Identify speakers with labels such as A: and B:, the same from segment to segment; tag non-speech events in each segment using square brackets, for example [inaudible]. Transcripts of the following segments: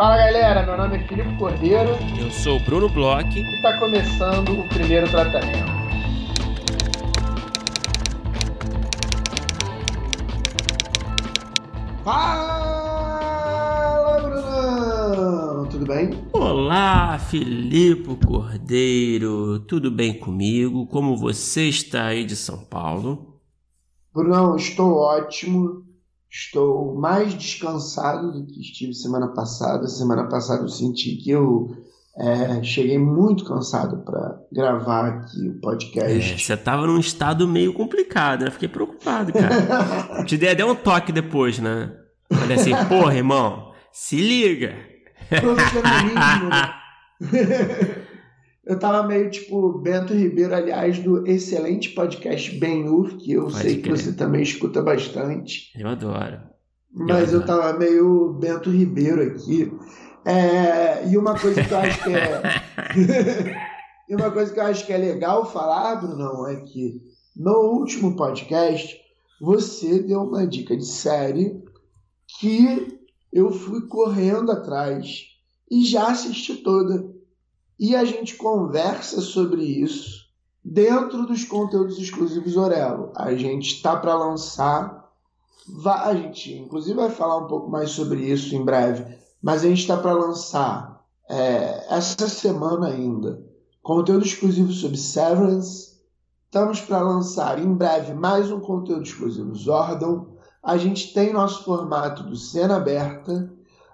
A: Fala galera, meu nome é Filipe Cordeiro.
B: Eu sou o Bruno Bloch.
A: E está começando o primeiro tratamento. Fala, Brunão! Tudo bem?
B: Olá, Filipe Cordeiro. Tudo bem comigo? Como você está aí de São Paulo?
A: Brunão, estou ótimo. Estou mais descansado do que estive semana passada. Semana passada eu senti que eu é, cheguei muito cansado para gravar aqui o podcast.
B: É, você estava num estado meio complicado, né? Fiquei preocupado, cara. [laughs] Te dei até um toque depois, né? Falei assim, porra, irmão, se liga. [laughs]
A: eu tava meio tipo Bento Ribeiro, aliás, do excelente podcast Ben-Hur, que eu Pode sei crer. que você também escuta bastante.
B: Eu adoro.
A: Mas eu, eu tava meio Bento Ribeiro aqui. É, e uma coisa que eu acho que é. [laughs] [laughs] e uma coisa que eu acho que é legal falar, Brunão, é que no último podcast você deu uma dica de série que eu fui correndo atrás e já assisti toda. E a gente conversa sobre isso dentro dos conteúdos exclusivos Orelo. A gente está para lançar, a gente inclusive vai falar um pouco mais sobre isso em breve, mas a gente está para lançar é, essa semana ainda conteúdo exclusivo sobre Severance. Estamos para lançar em breve mais um conteúdo exclusivo Zordon. A gente tem nosso formato do Cena Aberta.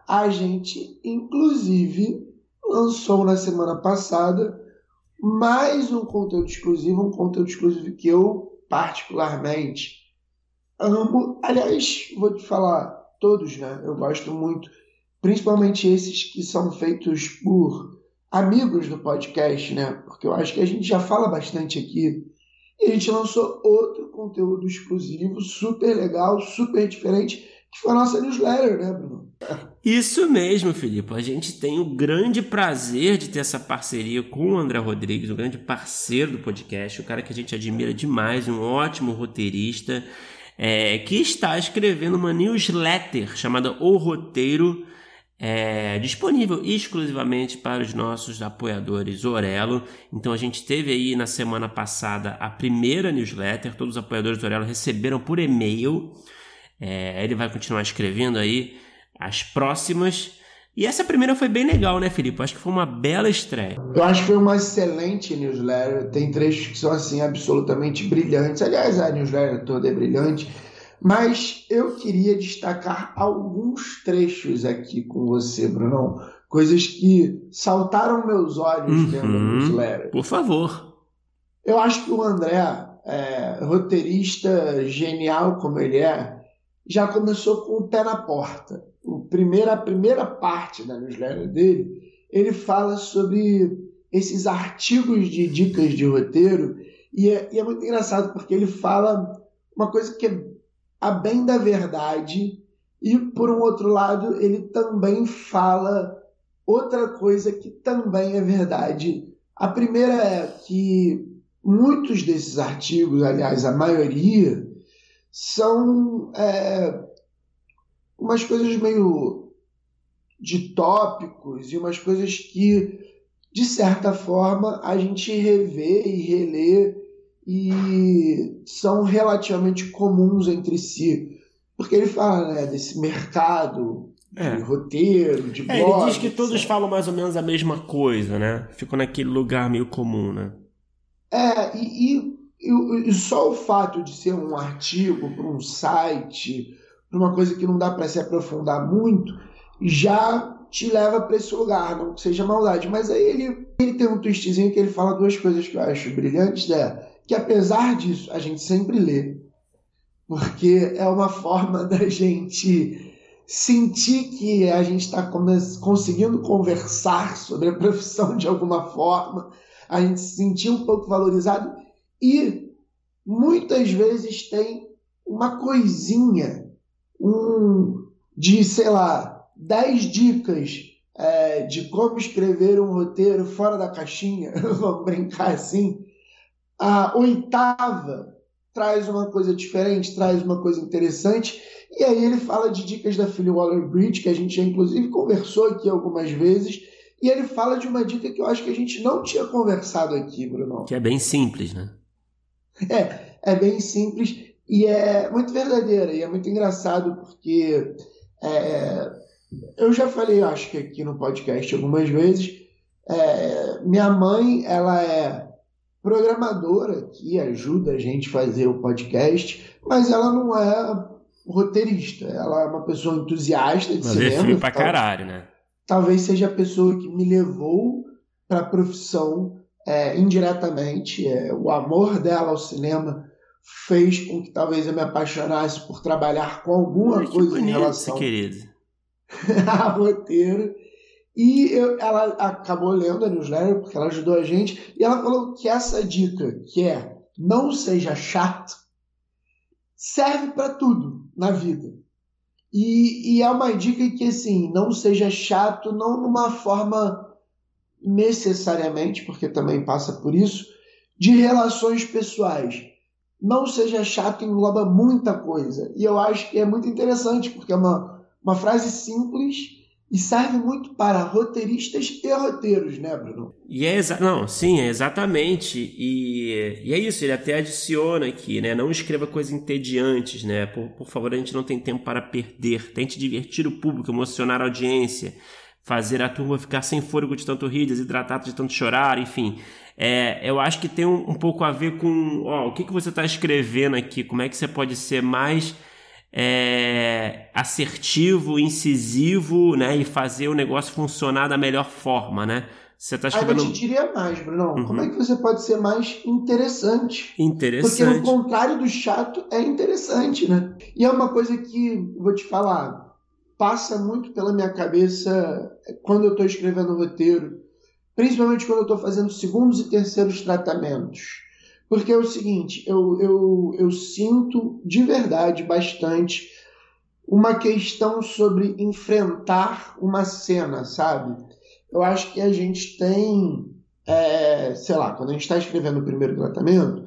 A: A gente, inclusive, lançou na semana passada mais um conteúdo exclusivo, um conteúdo exclusivo que eu particularmente amo. Aliás, vou te falar, todos, né? Eu gosto muito, principalmente esses que são feitos por amigos do podcast, né? Porque eu acho que a gente já fala bastante aqui. E a gente lançou outro conteúdo exclusivo, super legal, super diferente, que foi a nossa newsletter, né, Bruno?
B: Isso mesmo, Filipe. A gente tem o grande prazer de ter essa parceria com o André Rodrigues, o grande parceiro do podcast, o cara que a gente admira demais, um ótimo roteirista, é, que está escrevendo uma newsletter chamada O Roteiro. É, disponível exclusivamente para os nossos apoiadores Orelo. Então a gente teve aí na semana passada a primeira newsletter, todos os apoiadores Orelo receberam por e-mail. É, ele vai continuar escrevendo aí as próximas. E essa primeira foi bem legal, né, Felipe? Acho que foi uma bela estreia.
A: Eu acho que foi uma excelente newsletter. Tem trechos que são assim absolutamente brilhantes. Aliás, a newsletter toda é brilhante. Mas eu queria destacar alguns trechos aqui com você, Brunão. Coisas que saltaram meus olhos uhum, dentro da newsletter.
B: Por favor.
A: Eu acho que o André, é, roteirista genial como ele é, já começou com o pé na porta o primeira, a primeira parte da newsletter dele, ele fala sobre esses artigos de dicas de roteiro e é, e é muito engraçado porque ele fala uma coisa que é a bem da verdade e por um outro lado ele também fala outra coisa que também é verdade. A primeira é que muitos desses artigos, aliás, a maioria, são é, umas coisas meio de tópicos e umas coisas que, de certa forma, a gente revê e relê e são relativamente comuns entre si. Porque ele fala né, desse mercado de é. roteiro, de blog.
B: É, ele diz que todos falam mais ou menos a mesma coisa, né? Ficam naquele lugar meio comum, né?
A: É, e, e, e só o fato de ser um artigo para um site numa coisa que não dá para se aprofundar muito, já te leva para esse lugar, não que seja maldade. Mas aí ele, ele tem um twistzinho que ele fala duas coisas que eu acho brilhantes, né? que apesar disso, a gente sempre lê, porque é uma forma da gente sentir que a gente está conseguindo conversar sobre a profissão de alguma forma, a gente se sentir um pouco valorizado e muitas vezes tem uma coisinha um de, sei lá, 10 dicas é, de como escrever um roteiro fora da caixinha, [laughs] vamos brincar assim, a oitava traz uma coisa diferente, traz uma coisa interessante. E aí ele fala de dicas da Philly Waller-Bridge, que a gente já inclusive conversou aqui algumas vezes. E ele fala de uma dica que eu acho que a gente não tinha conversado aqui, Bruno.
B: Que é bem simples, né?
A: É, é bem simples e é muito verdadeira. E é muito engraçado porque é, eu já falei, acho que aqui no podcast algumas vezes, é, minha mãe, ela é programadora que ajuda a gente a fazer o podcast, mas ela não é roteirista. Ela é uma pessoa entusiasta de
B: mas
A: cinema.
B: Pra caralho, né?
A: Talvez seja a pessoa que me levou para a profissão é, indiretamente. É, o amor dela ao cinema fez com que talvez eu me apaixonasse por trabalhar com alguma
B: Ai,
A: coisa
B: bonito,
A: em relação
B: querido. [laughs]
A: a roteiro. E eu, ela acabou lendo a newsletter porque ela ajudou a gente. E ela falou que essa dica, que é não seja chato, serve para tudo na vida. E, e, é uma dica que, assim, não seja chato, não numa forma necessariamente, porque também passa por isso, de relações pessoais. Não seja chato engloba muita coisa. E eu acho que é muito interessante, porque é uma, uma frase simples e serve muito para roteiristas e roteiros, né, Bruno?
B: E é não, sim, é exatamente. E, e é isso, ele até adiciona aqui, né? Não escreva coisas entediantes, né? Por, por favor, a gente não tem tempo para perder. Tente divertir o público, emocionar a audiência, fazer a turma ficar sem fôlego de tanto rir, desidratado de tanto chorar, enfim. É, eu acho que tem um, um pouco a ver com ó, o que, que você está escrevendo aqui, como é que você pode ser mais é, assertivo, incisivo, né? E fazer o negócio funcionar da melhor forma, né? Você tá escrevendo...
A: Aí eu te diria mais, Bruno. Uhum. Como é que você pode ser mais interessante?
B: Interessante.
A: Porque o contrário do chato é interessante, né? E é uma coisa que, vou te falar, passa muito pela minha cabeça quando eu estou escrevendo roteiro, principalmente quando eu estou fazendo segundos e terceiros tratamentos. Porque é o seguinte, eu, eu, eu sinto de verdade bastante uma questão sobre enfrentar uma cena, sabe? Eu acho que a gente tem, é, sei lá, quando a gente está escrevendo o primeiro tratamento,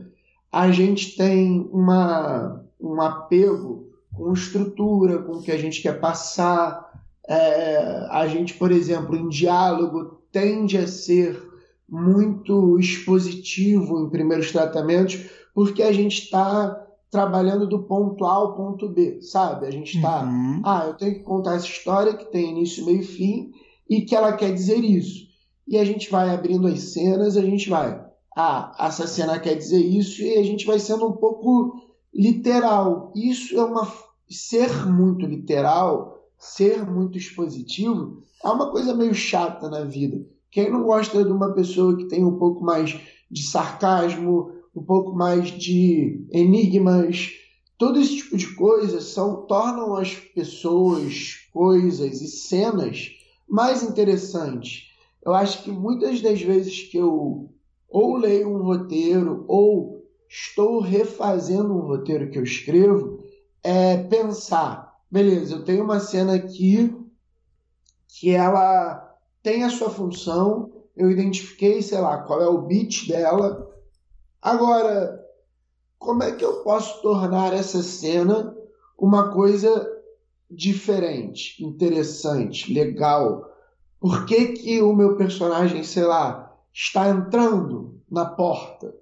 A: a gente tem uma, um apego com estrutura, com o que a gente quer passar. É, a gente, por exemplo, em diálogo, tende a ser muito expositivo em primeiros tratamentos, porque a gente está trabalhando do ponto A ao ponto B, sabe? A gente está, uhum. ah, eu tenho que contar essa história que tem início, meio e fim e que ela quer dizer isso. E a gente vai abrindo as cenas, a gente vai, ah, essa cena quer dizer isso e a gente vai sendo um pouco literal. Isso é uma ser muito literal, ser muito expositivo, é uma coisa meio chata na vida. Quem não gosta de uma pessoa que tem um pouco mais de sarcasmo, um pouco mais de enigmas, todo esse tipo de coisa são tornam as pessoas, coisas e cenas mais interessantes. Eu acho que muitas das vezes que eu ou leio um roteiro ou estou refazendo um roteiro que eu escrevo, é pensar, beleza, eu tenho uma cena aqui que ela tem a sua função, eu identifiquei, sei lá, qual é o beat dela. Agora, como é que eu posso tornar essa cena uma coisa diferente, interessante, legal? Por que, que o meu personagem, sei lá, está entrando na porta?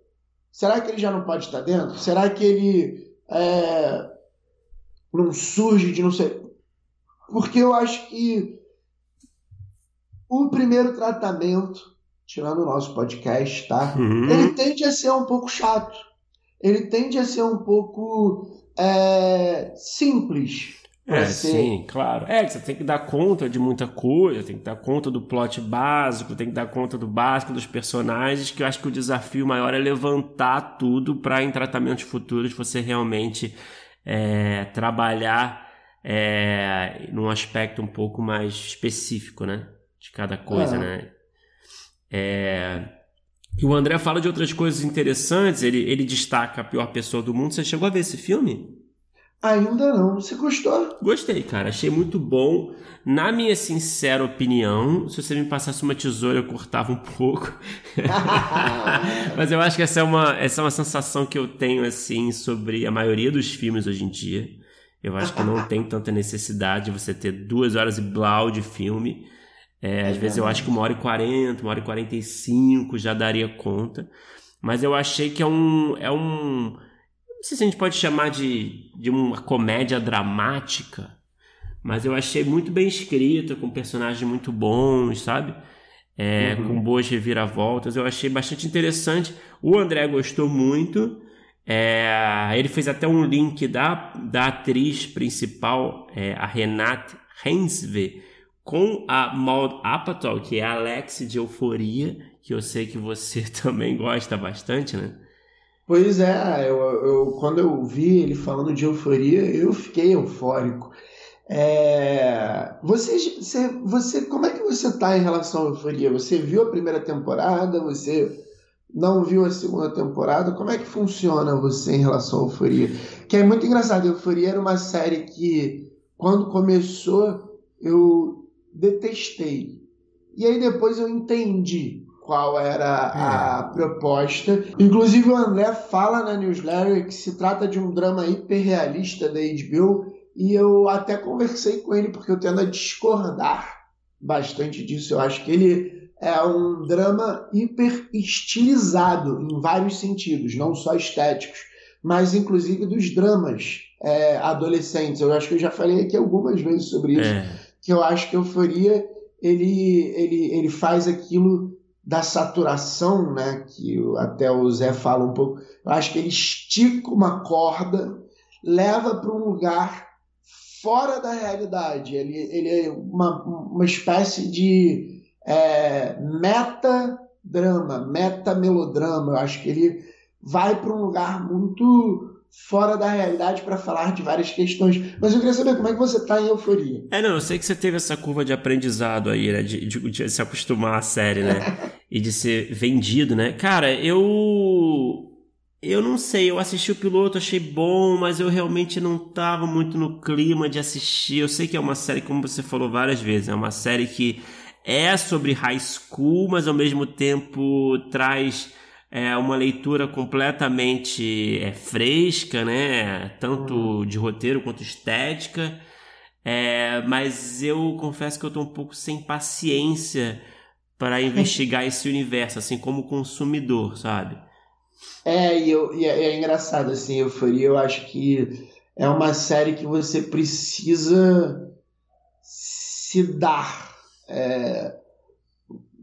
A: Será que ele já não pode estar dentro? Será que ele é, não surge de não sei. Porque eu acho que o primeiro tratamento, tirando o nosso podcast, tá? Uhum. Ele tende a ser um pouco chato. Ele tende a ser um pouco é, simples.
B: É, ser. sim, claro. É, você tem que dar conta de muita coisa, tem que dar conta do plot básico, tem que dar conta do básico dos personagens, que eu acho que o desafio maior é levantar tudo para em tratamentos futuros você realmente é, trabalhar é, num aspecto um pouco mais específico, né? de cada coisa, é. né? É... E o André fala de outras coisas interessantes, ele, ele destaca a pior pessoa do mundo. Você chegou a ver esse filme?
A: Ainda não. Você gostou?
B: Gostei, cara. Achei muito bom. Na minha sincera opinião, se você me passasse uma tesoura, eu cortava um pouco. [laughs] Mas eu acho que essa é, uma, essa é uma sensação que eu tenho, assim, sobre a maioria dos filmes hoje em dia. Eu acho que não tem tanta necessidade de você ter duas horas e blau de filme. É, às vezes eu acho que uma hora e quarenta, uma hora e quarenta e cinco já daria conta. Mas eu achei que é um. É um não sei se a gente pode chamar de, de uma comédia dramática, mas eu achei muito bem escrita, com personagens muito bons, sabe? É, uhum. Com boas reviravoltas. Eu achei bastante interessante. O André gostou muito. É, ele fez até um link da, da atriz principal, é, a Renate Hensve, com a Maud Apatow, que é a Alex de Euforia, que eu sei que você [laughs] também gosta bastante, né?
A: Pois é, eu, eu, quando eu vi ele falando de euforia, eu fiquei eufórico. É, você, você, você, como é que você está em relação à euforia? Você viu a primeira temporada? Você não viu a segunda temporada? Como é que funciona você em relação à euforia? Que é muito engraçado. Euforia era uma série que, quando começou, eu detestei. E aí depois eu entendi qual era a é. proposta. Inclusive o André fala na newsletter que se trata de um drama hiperrealista da HBO e eu até conversei com ele porque eu tendo a discordar bastante disso. Eu acho que ele é um drama hiper estilizado em vários sentidos, não só estéticos, mas inclusive dos dramas é, adolescentes. Eu acho que eu já falei aqui algumas vezes sobre isso, é. que eu acho que Euforia ele, ele, ele faz aquilo da saturação, né, que até o Zé fala um pouco, eu acho que ele estica uma corda, leva para um lugar fora da realidade. Ele, ele é uma, uma espécie de é, meta-drama, meta-melodrama. Eu acho que ele vai para um lugar muito fora da realidade para falar de várias questões. Mas eu queria saber como é que você está em euforia.
B: É, não, eu sei que você teve essa curva de aprendizado aí, né? De, de, de se acostumar à série, né? [laughs] e de ser vendido, né? Cara, eu. Eu não sei, eu assisti o piloto, achei bom, mas eu realmente não tava muito no clima de assistir. Eu sei que é uma série, como você falou várias vezes, é uma série que é sobre high school, mas ao mesmo tempo traz é uma leitura completamente é, fresca, né? Tanto uhum. de roteiro quanto estética. É, mas eu confesso que eu estou um pouco sem paciência para [laughs] investigar esse universo, assim como consumidor, sabe?
A: É, e, eu, e é, é, engraçado, assim, Euforia, eu acho que é uma série que você precisa se dar. É,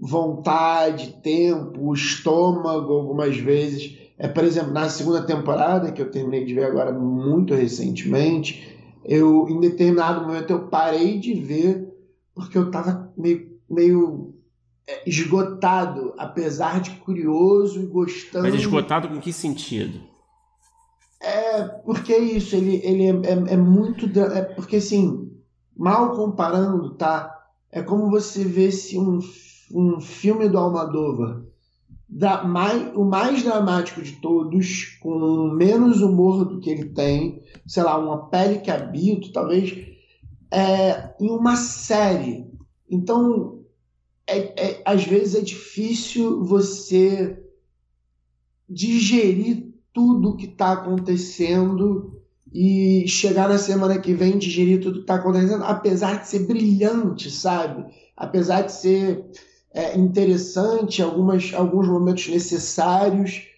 A: vontade, tempo, estômago algumas vezes. É, por exemplo, na segunda temporada, que eu terminei de ver agora muito recentemente, eu em determinado momento eu parei de ver porque eu estava meio, meio é, esgotado, apesar de curioso e gostando.
B: Mas esgotado com que sentido?
A: É, porque é isso, ele, ele é, é, é muito. É porque assim, mal comparando, tá? É como você vê se um um filme do Almodóvar da, mais, o mais dramático de todos, com menos humor do que ele tem, sei lá, uma pele que habito, talvez, é, em uma série. Então, é, é, às vezes é difícil você digerir tudo que está acontecendo e chegar na semana que vem digerir tudo que está acontecendo, apesar de ser brilhante, sabe? Apesar de ser é, interessante, algumas, alguns momentos necessários,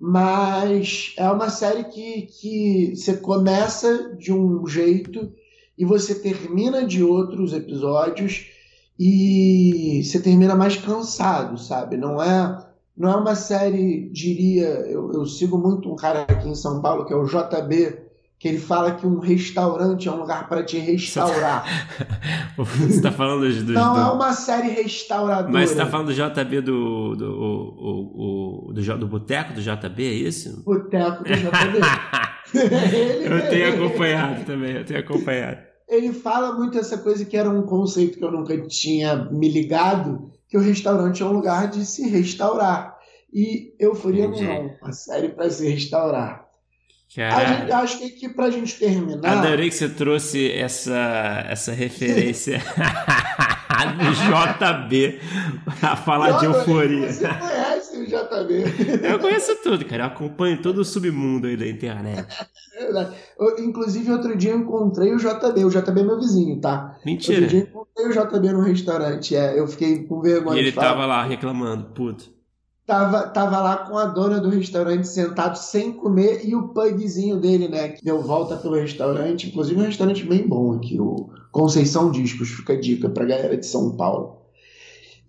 A: mas é uma série que, que você começa de um jeito e você termina de outros episódios e você termina mais cansado, sabe? Não é não é uma série, diria, eu, eu sigo muito um cara aqui em São Paulo que é o JB que ele fala que um restaurante é um lugar para te restaurar. [laughs]
B: você está falando dos, dos,
A: Não do... é uma série restauradora.
B: Mas você está falando do JB do do, o, o, do, do Boteco do JB, é isso?
A: Boteco do JB. [laughs]
B: eu tenho acompanhado também, eu tenho acompanhado.
A: Ele fala muito essa coisa que era um conceito que eu nunca tinha me ligado, que o restaurante é um lugar de se restaurar. E Euforia Entendi. não, uma série para se restaurar. Gente, acho que aqui pra gente terminar.
B: Adorei que você trouxe essa, essa referência [laughs] do JB pra falar de euforia.
A: Você conhece o JB?
B: Eu conheço tudo, cara. Eu acompanho todo o submundo aí da internet.
A: É verdade. Eu, inclusive, outro dia eu encontrei o JB. O JB é meu vizinho, tá?
B: Mentira.
A: Outro dia eu encontrei o JB no restaurante. É, eu fiquei com vergonha.
B: E ele
A: de falar.
B: tava lá reclamando, puto.
A: Tava, tava lá com a dona do restaurante sentado sem comer e o pugzinho dele, né? Que deu volta pelo restaurante. Inclusive, um restaurante bem bom aqui, o Conceição Discos. Fica a dica pra galera de São Paulo.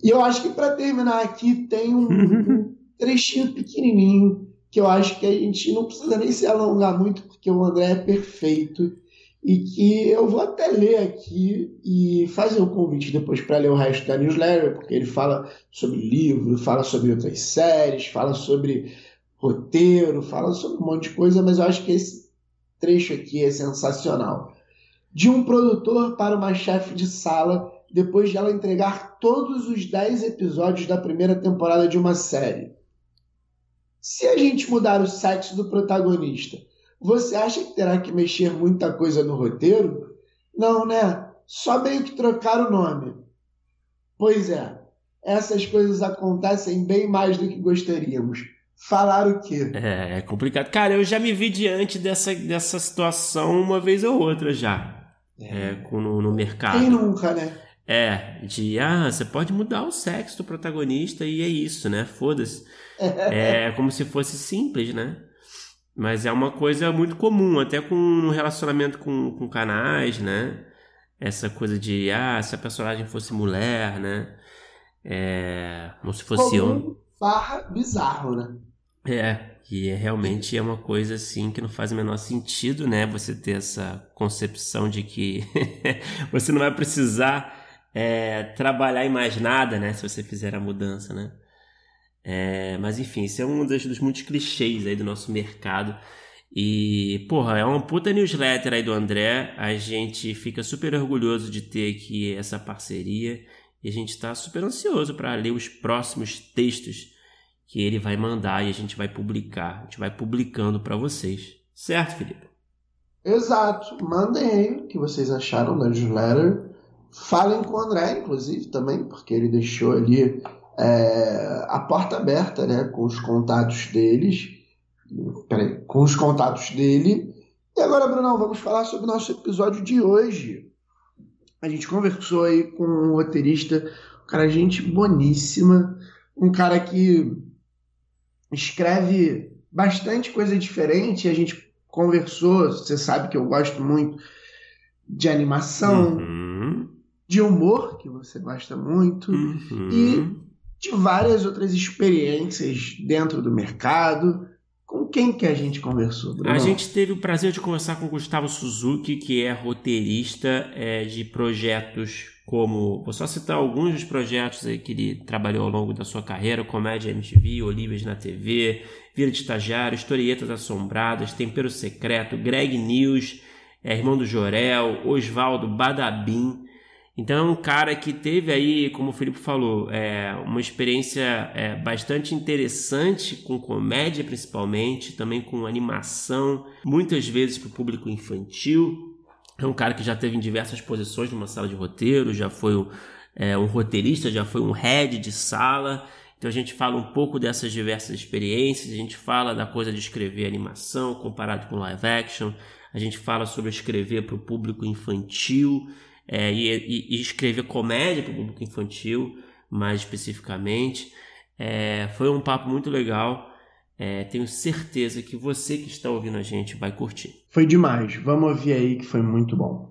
A: E eu acho que para terminar aqui tem um, um [laughs] trechinho pequenininho que eu acho que a gente não precisa nem se alongar muito, porque o André é perfeito. E que eu vou até ler aqui e fazer um convite depois para ler o resto da newsletter, porque ele fala sobre livro, fala sobre outras séries, fala sobre roteiro, fala sobre um monte de coisa, mas eu acho que esse trecho aqui é sensacional. De um produtor para uma chefe de sala, depois de ela entregar todos os 10 episódios da primeira temporada de uma série. Se a gente mudar o sexo do protagonista, você acha que terá que mexer muita coisa no roteiro? Não, né? Só meio que trocar o nome. Pois é, essas coisas acontecem bem mais do que gostaríamos. Falar o quê?
B: É, é complicado. Cara, eu já me vi diante dessa, dessa situação uma vez ou outra já. É, com, no, no mercado.
A: Quem nunca, né?
B: É, de ah, você pode mudar o sexo do protagonista e é isso, né? Foda-se. [laughs] É como se fosse simples, né? Mas é uma coisa muito comum, até com no relacionamento com, com canais, né? Essa coisa de, ah, se a personagem fosse mulher, né? É, como se fosse
A: Comum
B: homem.
A: barra bizarro, né?
B: É, que é, realmente é uma coisa assim que não faz o menor sentido, né? Você ter essa concepção de que [laughs] você não vai precisar é, trabalhar em mais nada, né? Se você fizer a mudança, né? É, mas enfim, isso é um dos, dos muitos clichês aí do nosso mercado. E, porra, é uma puta newsletter aí do André. A gente fica super orgulhoso de ter aqui essa parceria. E a gente está super ansioso para ler os próximos textos que ele vai mandar e a gente vai publicar. A gente vai publicando para vocês. Certo, Felipe?
A: Exato. Mandem aí o que vocês acharam da newsletter. Falem com o André, inclusive, também, porque ele deixou ali é, a porta aberta, né, com os contatos deles, peraí, com os contatos dele. E agora, Brunão, vamos falar sobre o nosso episódio de hoje. A gente conversou aí com um roteirista, um cara gente boníssima, um cara que escreve bastante coisa diferente. A gente conversou, você sabe que eu gosto muito de animação,
B: Uhum,
A: de humor, que você gosta muito,
B: uhum.
A: e de várias outras experiências dentro do mercado. Com quem que a gente conversou, Bruno?
B: A gente teve o prazer de conversar com o Gustavo Suzuki, que é roteirista é, de projetos como. Vou só citar alguns dos projetos aí que ele trabalhou ao longo da sua carreira: Comédia MTV, Olivas na TV, Vira de Estagiário, Historietas Assombradas, Tempero Secreto, Greg News, é, Irmão do Jorel, Oswaldo Badabim. Então é um cara que teve aí, como o Felipe falou, é, uma experiência é, bastante interessante com comédia principalmente, também com animação, muitas vezes para o público infantil. É um cara que já teve em diversas posições numa sala de roteiro, já foi um, é, um roteirista, já foi um head de sala. Então a gente fala um pouco dessas diversas experiências, a gente fala da coisa de escrever animação comparado com live action, a gente fala sobre escrever para o público infantil é, e, e, e, escrever comédia para o público infantil, mais especificamente. É, foi um papo muito legal. É, tenho certeza que você que está ouvindo a gente vai curtir.
A: Foi demais. Vamos ouvir aí que foi muito bom.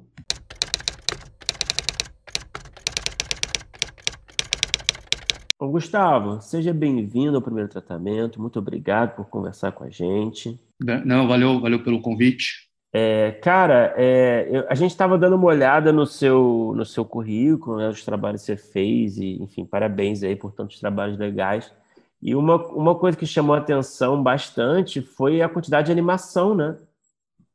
B: Bom, Gustavo, seja bem-vindo ao primeiro tratamento. Muito obrigado por conversar com a gente.
C: Não, valeu, valeu pelo convite.
B: É, cara, é, eu, a gente estava dando uma olhada no seu, no seu currículo, né, os trabalhos que você fez, e, enfim, parabéns aí por tantos trabalhos legais. E uma, uma coisa que chamou a atenção bastante foi a quantidade de animação, né?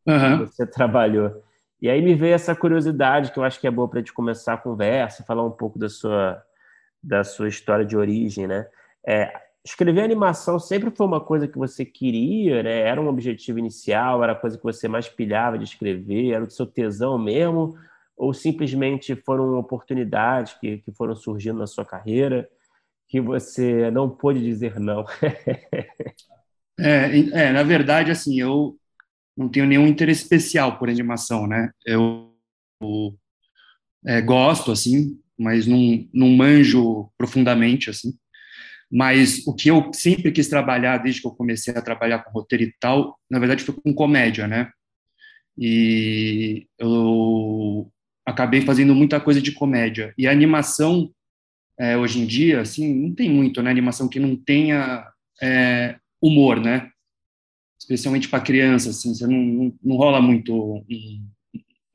C: Uhum.
B: Que você trabalhou. E aí me veio essa curiosidade que eu acho que é boa para a gente começar a conversa, falar um pouco da sua, da sua história de origem, né? É, escrever animação sempre foi uma coisa que você queria, né? Era um objetivo inicial, era a coisa que você mais pilhava de escrever, era o seu tesão mesmo, ou simplesmente foram oportunidades que, que foram surgindo na sua carreira que você não pôde dizer não? [laughs]
C: é, é, na verdade, assim, eu não tenho nenhum interesse especial por animação, né? Eu, eu é, gosto, assim, mas não, não manjo profundamente, assim. Mas o que eu sempre quis trabalhar, desde que eu comecei a trabalhar com roteiro e tal, na verdade foi com comédia, né? E eu acabei fazendo muita coisa de comédia. E a animação, é, hoje em dia, assim, não tem muito, né? Animação que não tenha é, humor, né? Especialmente para criança, assim, você não, não, não rola muito um,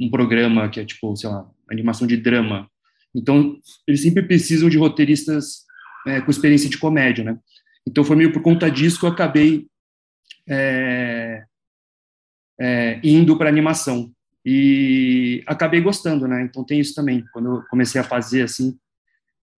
C: um programa que é tipo, sei lá, animação de drama. Então, eles sempre precisam de roteiristas é, com experiência de comédia, né? Então foi meio por conta disso que eu acabei é, é, indo para animação e acabei gostando, né? Então tem isso também. Quando eu comecei a fazer assim,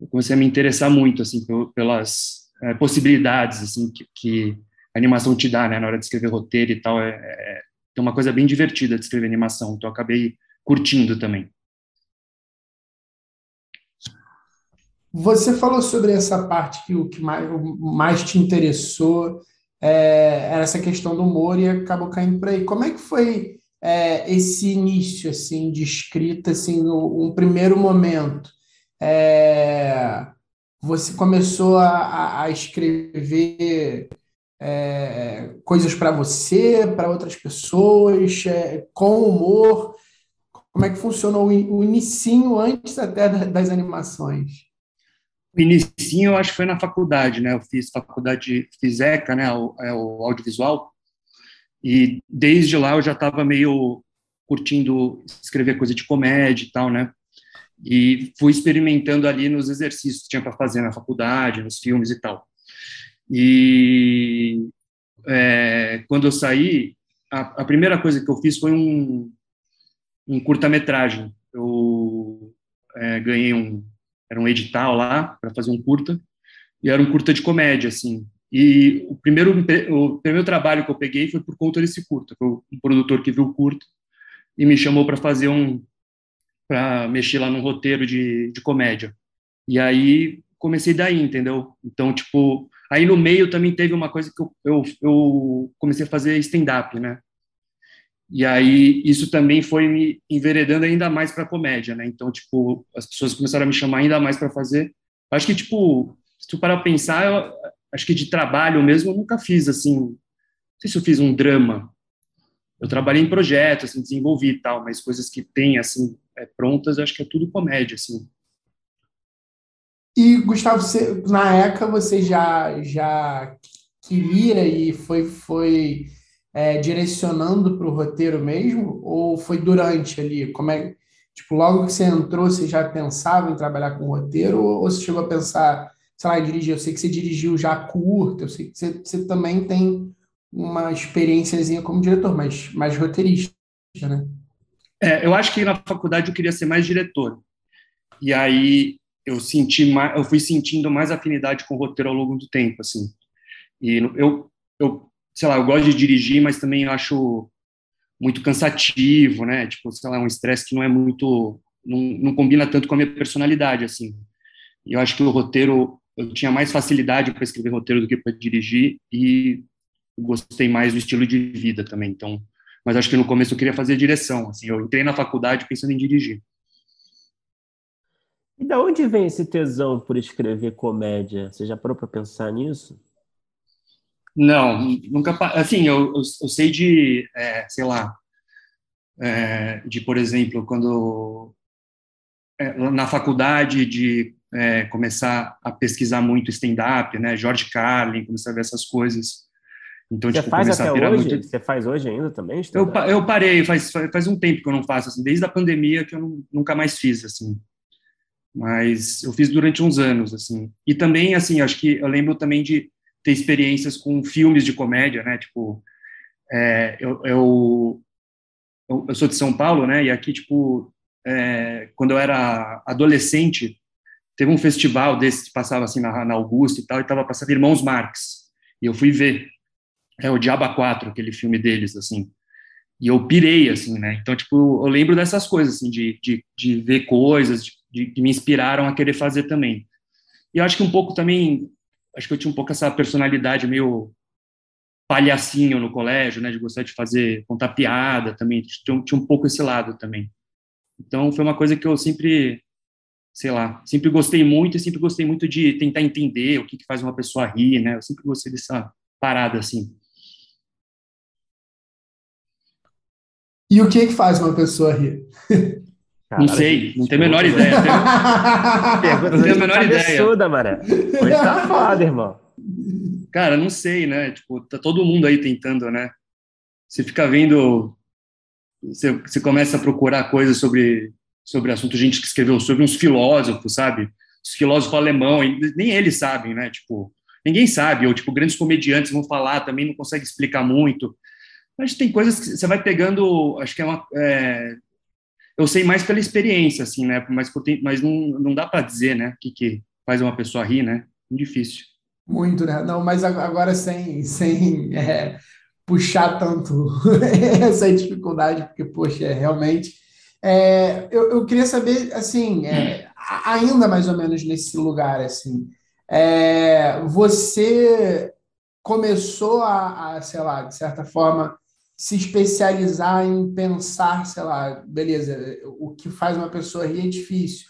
C: eu comecei a me interessar muito assim pelas é, possibilidades assim que, que, a animação te dá, né? Na hora de escrever roteiro e tal, é, é, uma coisa bem divertida de escrever animação. Então acabei curtindo também.
A: Você falou sobre essa parte que o que mais, mais te interessou é, era essa questão do humor e acabou caindo por aí. Como é que foi é, esse início assim de escrita, assim, no, um primeiro momento? É, você começou a, a escrever é, coisas para você, para outras pessoas, é, com humor? Como é que funcionou o, o inicinho antes até das animações?
C: O inicinho eu acho que foi na faculdade, né? Eu fiz faculdade, fiz ECA, né? O, é o audiovisual. E desde lá eu já estava meio curtindo escrever coisa de comédia e tal, né? E fui experimentando ali nos exercícios que tinha para fazer na faculdade, nos filmes e tal. E é, quando eu saí, a, a, primeira coisa que eu fiz foi um, um curta-metragem. Eu é, ganhei um era um edital lá para fazer um curta e era um curta de comédia assim. E o primeiro o primeiro trabalho que eu peguei foi por conta desse curta, foi um produtor que viu o curta e me chamou para fazer um para mexer lá no roteiro de, de comédia. E aí comecei daí, entendeu? Então, tipo, aí no meio também teve uma coisa que eu, eu, eu comecei a fazer stand-up, né? E aí isso também foi me enveredando ainda mais para comédia, né? Então, tipo, as pessoas começaram a me chamar ainda mais para fazer. Acho que tipo, se tu parar pensar, eu, acho que de trabalho mesmo eu nunca fiz assim, não sei se eu fiz um drama. Eu trabalhei em projetos, assim, desenvolvi e tal, mas coisas que tem assim é, prontas, acho que é tudo comédia, assim.
A: E Gustavo, você, na ECA você já já queria e foi foi é, direcionando para o roteiro mesmo? Ou foi durante ali? Como é, tipo, logo que você entrou, você já pensava em trabalhar com roteiro? Ou, ou você chegou a pensar, sei lá, dirigir? Eu sei que você dirigiu já curta, eu sei que você, você também tem uma experiênciazinha como diretor, mas mais roteirista, né?
C: É, eu acho que na faculdade eu queria ser mais diretor. E aí eu senti mais, eu fui sentindo mais afinidade com o roteiro ao longo do tempo, assim. E eu, eu sei lá, eu gosto de dirigir, mas também acho muito cansativo, né? Tipo, sei lá, um estresse que não é muito, não, não combina tanto com a minha personalidade, assim. E eu acho que o roteiro, eu tinha mais facilidade para escrever roteiro do que para dirigir e gostei mais do estilo de vida também. Então, mas acho que no começo eu queria fazer direção, assim. Eu entrei na faculdade pensando em dirigir.
B: E da onde vem esse tesão por escrever comédia? Você já parou para pensar nisso?
C: Não, nunca. Assim, eu, eu, eu sei de, é, sei lá, é, de, por exemplo, quando é, na faculdade de é, começar a pesquisar muito stand-up, né? George Carlin, começar a ver essas coisas.
B: Então, Você tipo, faz até hoje? Muito... Você faz hoje ainda também?
C: Eu, eu parei, faz, faz um tempo que eu não faço, assim, desde a pandemia que eu não, nunca mais fiz, assim. Mas eu fiz durante uns anos, assim. E também, assim, acho que eu lembro também de ter experiências com filmes de comédia, né? Tipo, é, eu, eu, eu, sou de São Paulo, né? E aqui, tipo, é, quando eu era adolescente, teve um festival desse que passava assim na, na Augusta e tal, e tava passando Irmãos Marx. E eu fui ver. É o Diaba 4, aquele filme deles, assim. E eu pirei, assim, né? Então, tipo, eu lembro dessas coisas, assim, de, de, de ver coisas de, que me inspiraram a querer fazer também. E eu acho que um pouco também, acho que eu tinha um pouco essa personalidade meio palhacinho no colégio, né? De gostar de fazer, contar piada também. Tinha, tinha um pouco esse lado também. Então, foi uma coisa que eu sempre sei lá, sempre gostei muito e sempre gostei muito de tentar entender o que, que faz uma pessoa rir, né? Eu sempre gostei dessa parada assim.
A: E o que que faz uma pessoa rir? [laughs]
C: Caralho, não sei, não tenho a menor ideia. [laughs]
B: Não tenho a menor ideia. Maré. Hoje tá foda, irmão.
C: Cara, não sei, né? Tipo, tá todo mundo aí tentando, né? Você fica vendo, você, você começa a procurar coisas sobre sobre assunto, gente que escreveu sobre uns filósofos, sabe? Os filósofos alemão, nem eles sabem, né? Tipo, ninguém sabe, ou tipo, grandes comediantes vão falar, também não consegue explicar muito. Mas tem coisas que você vai pegando, acho que é uma. É, eu sei mais pela experiência, assim, né? Mas, mas não, não dá para dizer, né? O que, que faz uma pessoa rir, né? Difícil.
A: Muito, né? Não, mas agora sem, sem é, puxar tanto [laughs] essa dificuldade, porque, poxa, é, realmente é, eu, eu, queria saber, assim, é, ainda mais ou menos nesse lugar, assim, é, você começou a, a, sei lá, de certa forma, se especializar em pensar, sei lá, beleza, o que faz uma pessoa rir é difícil,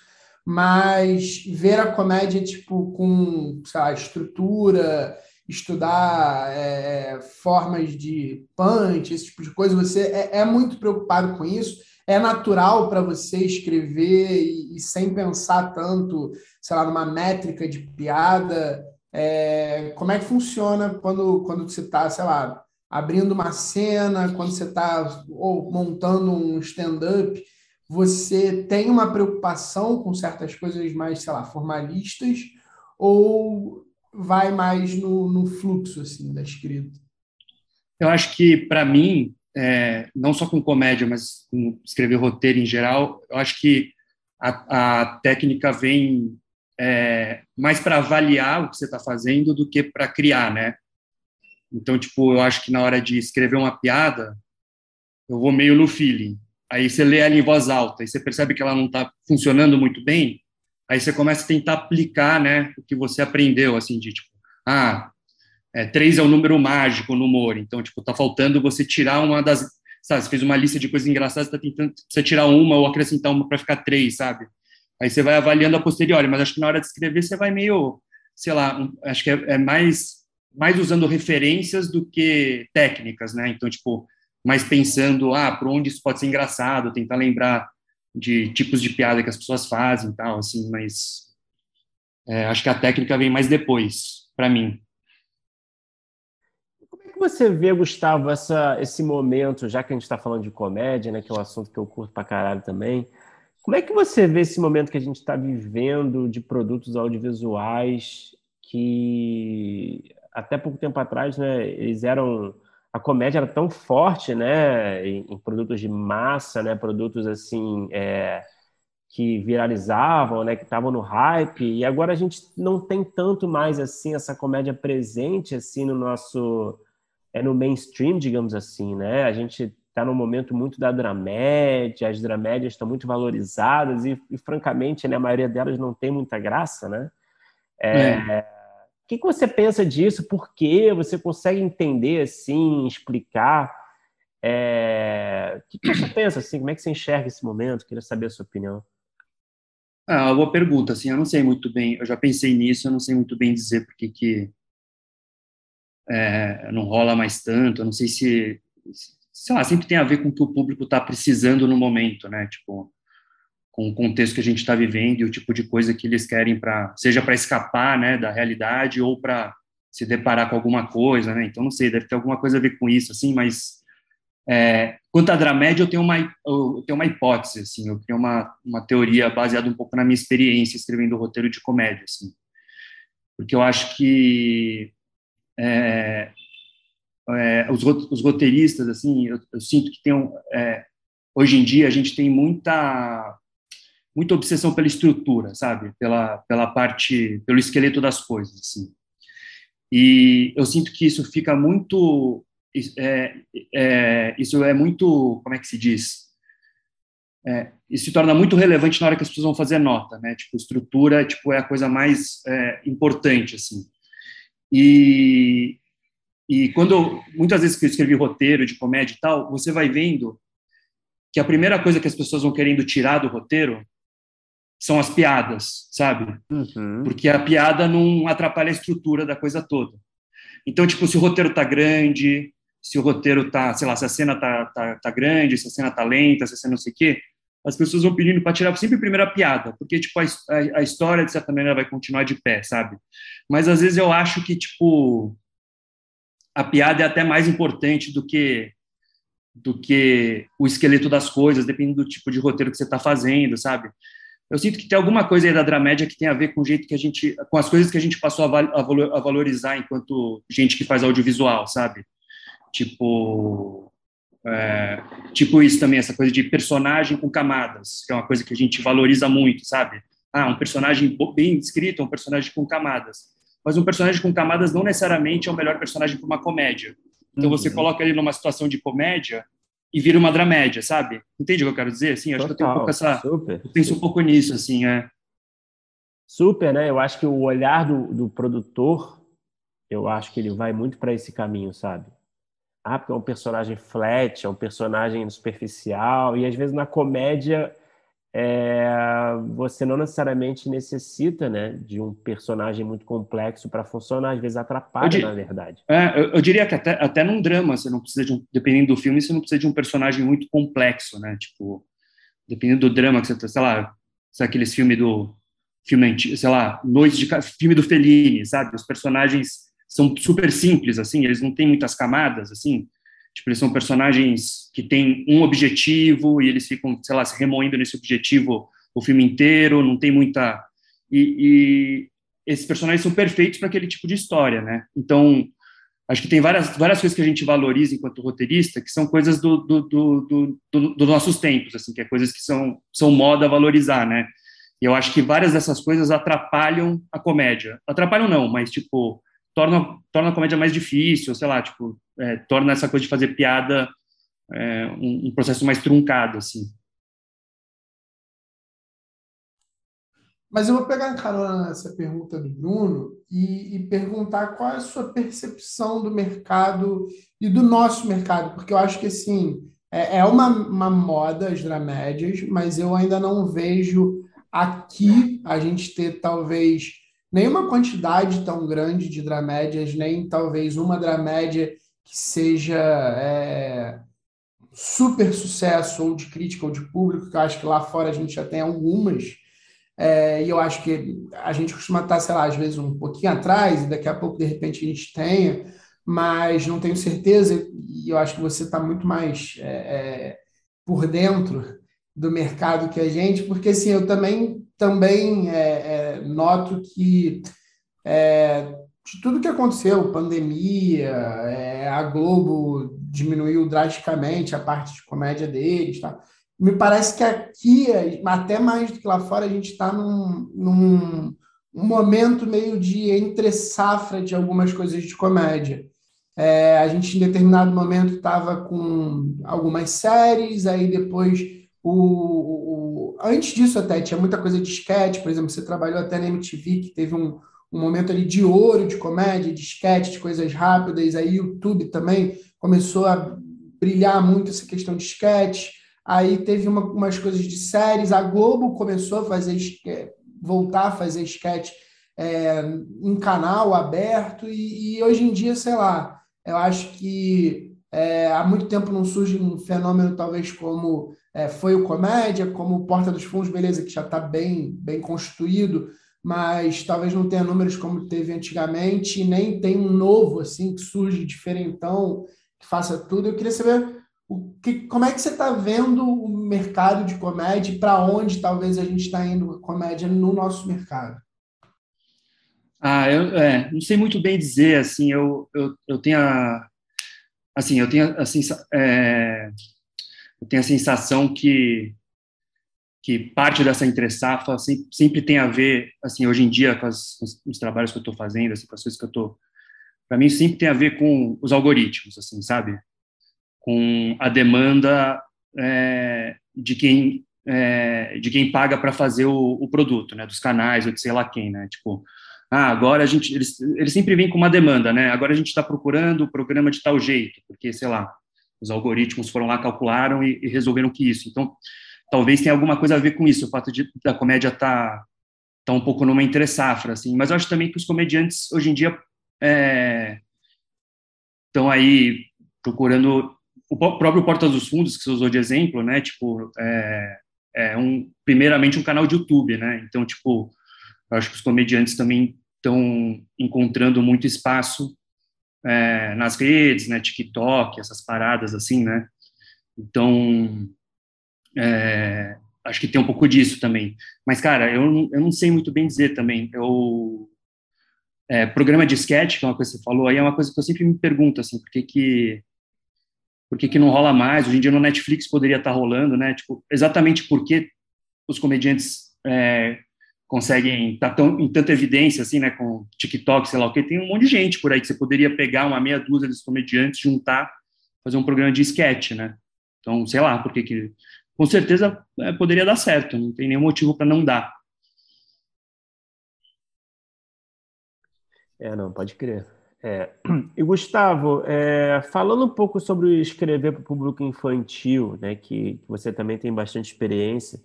A: mas ver a comédia, tipo, com, sei lá, estrutura, estudar é, formas de punch, esse tipo de coisa, você é, é muito preocupado com isso? é natural para você escrever e, e, sem pensar tanto, sei lá, numa métrica de piada? É, como é que funciona quando, quando você está, sei lá, abrindo uma cena, quando você está montando um stand-up? Você tem uma preocupação com certas coisas mais, sei lá, formalistas ou vai mais no, no fluxo assim da escrita?
C: Eu acho que para mim é, não só com comédia, mas com escrever roteiro em geral, eu acho que a, a técnica vem é, mais para avaliar o que você está fazendo do que para criar, né? Então, tipo, eu acho que na hora de escrever uma piada, eu vou meio no feeling. Aí você lê ela em voz alta e você percebe que ela não está funcionando muito bem, aí você começa a tentar aplicar, né, o que você aprendeu, assim, de tipo, ah, é, três é o um número mágico no humor, então, tipo, tá faltando você tirar uma das, sabe, você fez uma lista de coisas engraçadas, tá tentando você tirar uma ou acrescentar uma para ficar três, sabe? Aí você vai avaliando a posteriori, mas acho que na hora de escrever você vai meio, sei lá, acho que é, é, mais mais usando referências do que técnicas, né? Então, tipo, mais pensando, ah, por onde isso pode ser engraçado, tentar lembrar de tipos de piada que as pessoas fazem, tal, assim, mas é, acho que a técnica vem mais depois, para mim
B: você vê, Gustavo, essa, esse momento, já que a gente está falando de comédia, né, que é um assunto que eu curto pra caralho também, como é que você vê esse momento que a gente está vivendo de produtos audiovisuais que até pouco tempo atrás, né, eles eram a comédia era tão forte, né, em, em produtos de massa, né, produtos assim é, que viralizavam, né, que estavam no hype, e agora a gente não tem tanto mais assim essa comédia presente assim no nosso é no mainstream, digamos assim, né? A gente está num momento muito da dramédia, as dramédias estão muito valorizadas e, e, francamente, né, a maioria delas não tem muita graça, né? É, é. Que, que você pensa disso? Por quê? Você consegue entender, assim, explicar? É... O que, que você pensa, assim? Como é que você enxerga esse momento? Queria saber a sua opinião.
C: Ah, uma boa pergunta, assim, eu não sei muito bem, eu já pensei nisso, eu não sei muito bem dizer porque que é, não rola mais tanto, eu não sei se, sei lá, sempre tem a ver com o que o público está precisando no momento, né, tipo, com o contexto que a gente está vivendo e o tipo de coisa que eles querem para, seja para escapar, né, da realidade ou para se deparar com alguma coisa, né, então não sei, deve ter alguma coisa a ver com isso, assim, mas é, quanto à dramédia, eu tenho uma, eu tenho uma hipótese, assim, eu tenho uma, uma teoria baseada um pouco na minha experiência escrevendo roteiro de comédia, assim, porque eu acho que é, é, os, os, roteiristas, assim, eu, eu, sinto que tem um, é, hoje em dia a gente tem muita muita obsessão pela estrutura, sabe? Pela, pela parte, pelo esqueleto das coisas, assim. E eu sinto que isso fica muito, é, é, isso é muito, como é que se diz? É, isso se torna muito relevante na hora que as pessoas vão fazer nota, né? Tipo, estrutura, tipo, é a coisa mais é, importante, assim. E, e quando muitas vezes que eu escrevi roteiro de comédia e tal, você vai vendo que a primeira coisa que as pessoas vão querendo tirar do roteiro são as piadas, sabe? Uhum. Porque a piada não atrapalha a estrutura da coisa toda. Então, tipo, se o roteiro tá grande, se o roteiro tá, sei lá, se a cena tá, tá, tá grande, se a cena tá lenta, se a cena não sei o quê, as pessoas vão pedindo para tirar sempre a primeira piada, porque, tipo, a, a, a, história, de certa maneira, vai continuar de pé, sabe? Mas, às vezes, eu acho que, tipo, a piada é até mais importante do que do que o esqueleto das coisas, dependendo do tipo de roteiro que você está fazendo, sabe? Eu sinto que tem alguma coisa aí da dramédia que tem a ver com o jeito que a gente, com as coisas que a gente passou a, a valorizar enquanto gente que faz audiovisual, sabe? Tipo, é, tipo isso também, essa coisa de personagem com camadas, que é uma coisa que a gente valoriza muito, sabe? Ah, um personagem bem escrito, um personagem com camadas. Mas um personagem com camadas não necessariamente é o melhor personagem para uma comédia. Então uhum. você coloca ele numa situação de comédia e vira uma dramédia, sabe? Entende o que eu quero dizer? Assim, acho que eu tenho um pouco essa. Super, eu penso super. um pouco nisso, assim, é.
B: Super, né? Eu acho que o olhar do, do produtor, eu acho que ele vai muito para esse caminho, sabe? Ah, porque é um personagem flat, é um personagem superficial, e às vezes na comédia é, você não necessariamente necessita né, de um personagem muito complexo para funcionar, às vezes atrapalha, dir, na verdade.
C: É, eu, eu, diria que até, até num drama, você não precisa de um, dependendo do filme, você não precisa de um personagem muito complexo, né? Tipo, dependendo do drama que você tá, sei lá, aqueles filmes do filme, sei lá, Noites de filme do Fellini, sabe? Os personagens são super simples assim, eles não têm muitas camadas assim. Tipo, eles são personagens que têm um objetivo e eles ficam, sei lá, se remoendo nesse objetivo o filme inteiro, não tem muita. E, e esses personagens são perfeitos para aquele tipo de história, né? Então, acho que tem várias, várias coisas que a gente valoriza enquanto roteirista que são coisas do, do, do, do, do, nossos tempos, assim, que é coisas que são, são moda valorizar, né? E eu acho que várias dessas coisas atrapalham a comédia. Atrapalham não, mas, tipo, torna, torna a comédia mais difícil, sei lá, tipo, é, torna essa coisa de fazer piada é, um, um, processo mais truncado, assim.
A: Mas eu vou pegar carona nessa pergunta do Bruno e, e, perguntar qual é a sua percepção do mercado e do nosso mercado, porque eu acho que, assim, é, é uma, uma moda as dramédias, mas eu ainda não vejo aqui a gente ter, talvez, nenhuma quantidade tão grande de dramédias, nem talvez uma dramédia que seja é, super sucesso, ou de crítica ou de público, que eu acho que lá fora a gente já tem algumas. É, e eu acho que a gente costuma estar, sei lá, às vezes um pouquinho atrás, e daqui a pouco, de repente, a gente tenha, mas não tenho certeza, e eu acho que você está muito mais é, é, por dentro do mercado que a gente, porque assim, eu também também é, é, noto que é, de tudo que aconteceu, pandemia, é, a Globo diminuiu drasticamente a parte de comédia deles, tá? me parece que aqui, até mais do que lá fora, a gente está num, num um momento meio de entre safra de algumas coisas de comédia. É, a gente, em determinado momento, estava com algumas séries, aí depois o, o, antes disso até tinha muita coisa de sketch, por exemplo, você trabalhou até na MTV, que teve um, um momento ali de ouro de comédia, de sketch, de coisas rápidas, aí YouTube também começou a brilhar muito essa questão de sketch, aí teve uma, umas coisas de séries, a Globo começou a fazer voltar a fazer sketch é, em canal aberto, e, e hoje em dia, sei lá, eu acho que é, há muito tempo não surge um fenômeno talvez como é, foi o Comédia, como o Porta dos Fundos, beleza, que já está bem, bem constituído, mas talvez não tenha números como teve antigamente, nem tem um novo, assim, que surge diferentão, que faça tudo. Eu queria saber o que, como é que você está vendo o mercado de comédia para onde talvez a gente está indo com a comédia no nosso mercado?
C: Ah, eu é, não sei muito bem dizer, assim, eu, eu, eu tenho a, assim, eu tenho assim, é, eu tenho a sensação que que parte dessa entre-safra sempre, sempre, tem a ver, assim, hoje em dia, com, as, com os trabalhos que eu estou fazendo, assim, com as coisas que eu estou... Para mim, sempre tem a ver com os algoritmos, assim, sabe? Com a demanda é, de quem é, de quem paga para fazer o, o, produto, né? Dos canais ou de sei lá quem, né? Tipo, ah, agora a gente... Eles, eles sempre vêm com uma demanda, né? Agora a gente está procurando o programa de tal jeito, porque, sei lá, os algoritmos foram lá, calcularam e, e resolveram que isso. Então, talvez tenha alguma coisa a ver com isso, o fato de da comédia estar tá, tá um pouco numa entre-safra, assim. Mas eu acho também que os comediantes, hoje em dia, estão é, aí procurando o próprio Porta dos Fundos, que você usou de exemplo, né? Tipo, é, é um, primeiramente um canal de YouTube, né? Então, tipo, eu acho que os comediantes também estão encontrando muito espaço é, nas redes, né? TikTok, essas paradas assim, né? Então, é, acho que tem um pouco disso também. Mas, cara, eu, eu não sei muito bem dizer também. Eu, é, programa de sketch, que é uma coisa que você falou, aí é uma coisa que eu sempre me pergunto, assim, por que que, por que, que não rola mais? Hoje em dia no Netflix poderia estar rolando, né? Tipo, exatamente porque os comediantes é, conseguem estar tão, em tanta evidência, assim, né, com TikTok, sei lá o que, tem um monte de gente por aí que você poderia pegar uma meia dúzia desses comediantes, juntar, fazer um programa de sketch, né? Então, sei lá, por que com certeza é, poderia dar certo, não tem nenhum motivo para não dar.
B: É, não, pode crer. É. E Gustavo, é, falando um pouco sobre escrever para o público infantil, né, que, você também tem bastante experiência,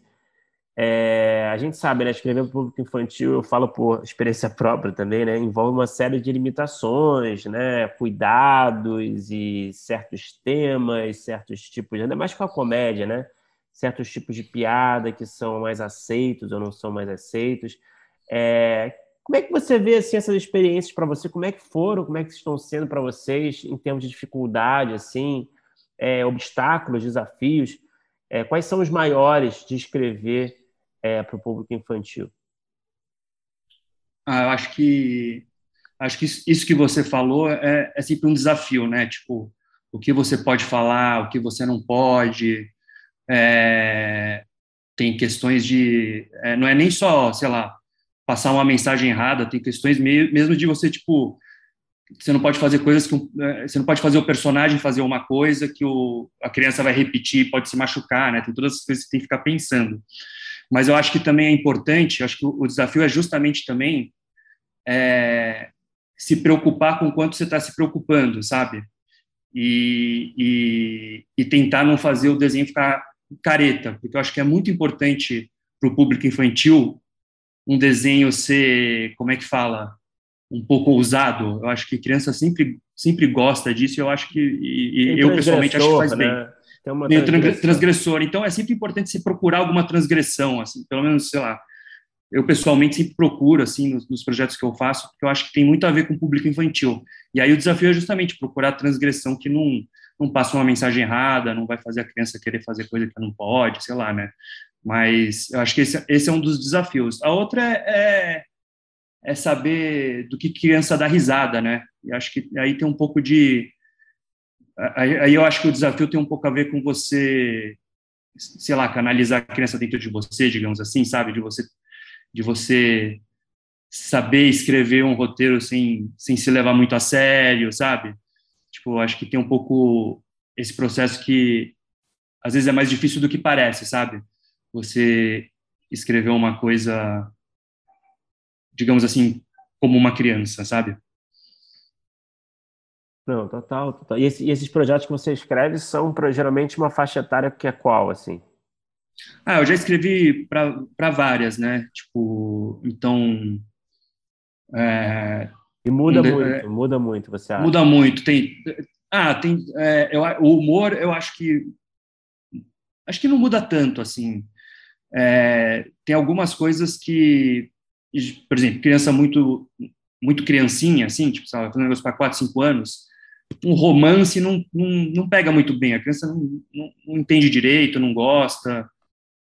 B: é, a gente sabe, né, escrever para o público infantil, eu falo por experiência própria também, né, envolve uma série de limitações, né, cuidados e certos temas, certos tipos, ainda mais com a comédia, né, certos tipos de piada que são mais aceitos ou não são mais aceitos. É, como é que você vê assim, essas experiências para você? Como é que foram? Como é que estão sendo para vocês em termos de dificuldade, assim, é, obstáculos, desafios? É, quais são os maiores de escrever é, para o público infantil?
C: Ah, eu acho que acho que isso que você falou é, é sempre um desafio, né? Tipo, o que você pode falar, o que você não pode, é, tem questões de. É, não é nem só, sei lá, passar uma mensagem errada, tem questões mesmo de você, tipo. Você não pode fazer coisas que. É, você não pode fazer o personagem fazer uma coisa que o, a criança vai repetir, pode se machucar, né? Tem todas as coisas que tem que ficar pensando. Mas eu acho que também é importante, acho que o, desafio é justamente também é, se preocupar com quanto você está se preocupando, sabe? E, e, e, tentar não fazer o desenho ficar careta, porque eu acho que é muito importante para o público infantil um desenho ser, como é que fala, um pouco ousado. Eu acho que criança sempre sempre gosta disso. E eu acho que e, eu pessoalmente acho que faz né? bem. Tem uma transgressor. transgressor. Então é sempre importante se procurar alguma transgressão, assim, pelo menos sei lá. Eu pessoalmente sempre procuro assim nos, nos projetos que eu faço, porque eu acho que tem muito a ver com o público infantil. E aí o desafio é justamente procurar transgressão que não não passa uma mensagem errada, não vai fazer a criança querer fazer coisa que não pode, sei lá, né? Mas eu acho que esse, esse é um dos desafios. A outra é, é, é saber do que criança dá risada, né? E acho que aí tem um pouco de. Aí, eu acho que o desafio tem um pouco a ver com você, sei lá, canalizar a criança dentro de você, digamos assim, sabe? De você, de você saber escrever um roteiro sem, sem se levar muito a sério, sabe? Tipo, acho que tem um pouco esse processo que às vezes é mais difícil do que parece, sabe? Você escrever uma coisa, digamos assim, como uma criança, sabe?
B: Não, total, total. E, esse, e esses projetos que você escreve são pra, geralmente uma faixa etária que é qual, assim?
C: Ah, eu já escrevi para várias, né? Tipo, então. É,
B: e muda muito, é, muda muito, você acha?
C: Muda muito. Tem, ah, tem. É, eu, o humor, eu acho que acho que não muda tanto assim. É, tem algumas coisas que, por exemplo, criança muito muito criancinha, assim, tipo, sabe, fazendo negócio para 4, 5 anos, um romance não, não, não pega muito bem. A criança não, não, não entende direito, não gosta,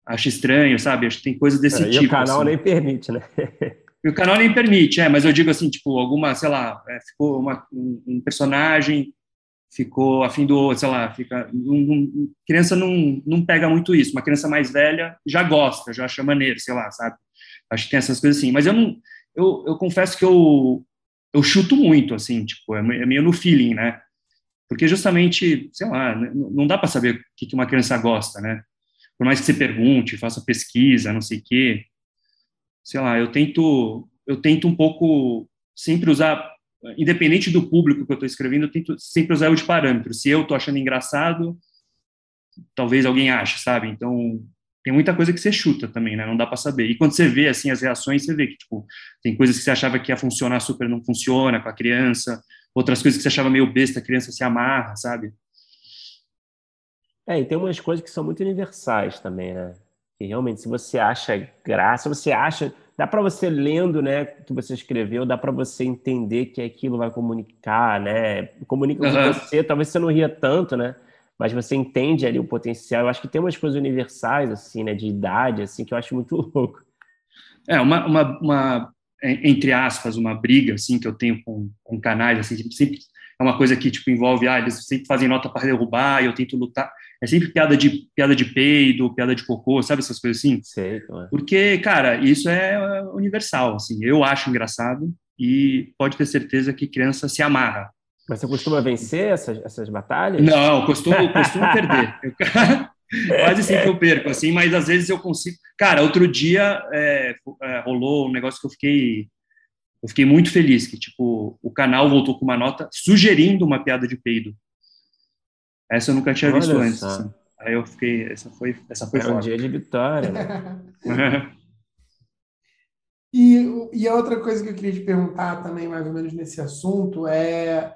C: acha estranho, sabe? Acho que tem coisas desse
B: é,
C: tipo.
B: E o canal assim. nem permite, né? [laughs]
C: E o canal nem permite, é, mas eu digo assim, tipo, alguma, sei lá, é, ficou uma, um, um, personagem ficou afim do, sei lá, fica, um, criança não, não pega muito isso, uma criança mais velha já gosta, já acha maneiro, sei lá, sabe? Acho que tem essas coisas assim, mas eu não, eu, eu confesso que eu, eu chuto muito, assim, tipo, é, é meio no feeling, né? Porque justamente, sei lá, não dá para saber o que, uma criança gosta, né? Por mais que você pergunte, faça pesquisa, não sei o quê, sei lá, eu tento, eu tento um pouco sempre usar independente do público que eu estou escrevendo, eu tento sempre usar o de parâmetro. Se eu estou achando engraçado, talvez alguém ache, sabe? Então, tem muita coisa que você chuta também, né? Não dá para saber. E quando você vê, assim, as reações, você vê que, tipo, tem coisas que você achava que ia funcionar super, não funciona com a criança. Outras coisas que você achava meio besta, a criança se amarra, sabe?
B: É, e tem umas coisas que são muito universais também, né? Que realmente, se você acha graça, você acha dá para você lendo, né, que você escreveu, dá para você entender que aquilo vai comunicar, né? Comunica uhum. com você, talvez você não ria tanto, né? Mas você entende ali o potencial. Eu acho que tem umas coisas universais assim, né, de idade assim, que eu acho muito [laughs] louco.
C: É, uma, uma, uma entre aspas, uma briga assim que eu tenho com, com canais assim, sempre é uma coisa que tipo envolve, ah, eles sempre fazem nota para derrubar, e eu tento lutar. É sempre piada de piada de peido, piada de cocô, sabe essas coisas assim?
B: Sei, claro.
C: Porque, cara, isso é universal, assim. Eu acho engraçado e pode ter certeza que criança se amarra.
B: Mas você costuma vencer essas, essas batalhas?
C: Não, costumo, costumo perder. [laughs] Eu, quase sempre eu perco, assim, mas às vezes eu consigo. Cara, outro dia é, é, rolou um negócio que eu fiquei, eu fiquei muito feliz, que tipo o canal voltou com uma nota sugerindo uma piada de peido. Essa eu nunca tinha Olha visto antes. Assim. Aí eu fiquei, essa foi, essa foi é
B: um dia de vitória. Né? [laughs]
A: e, e a outra coisa que eu queria te perguntar também, mais ou menos nesse assunto, é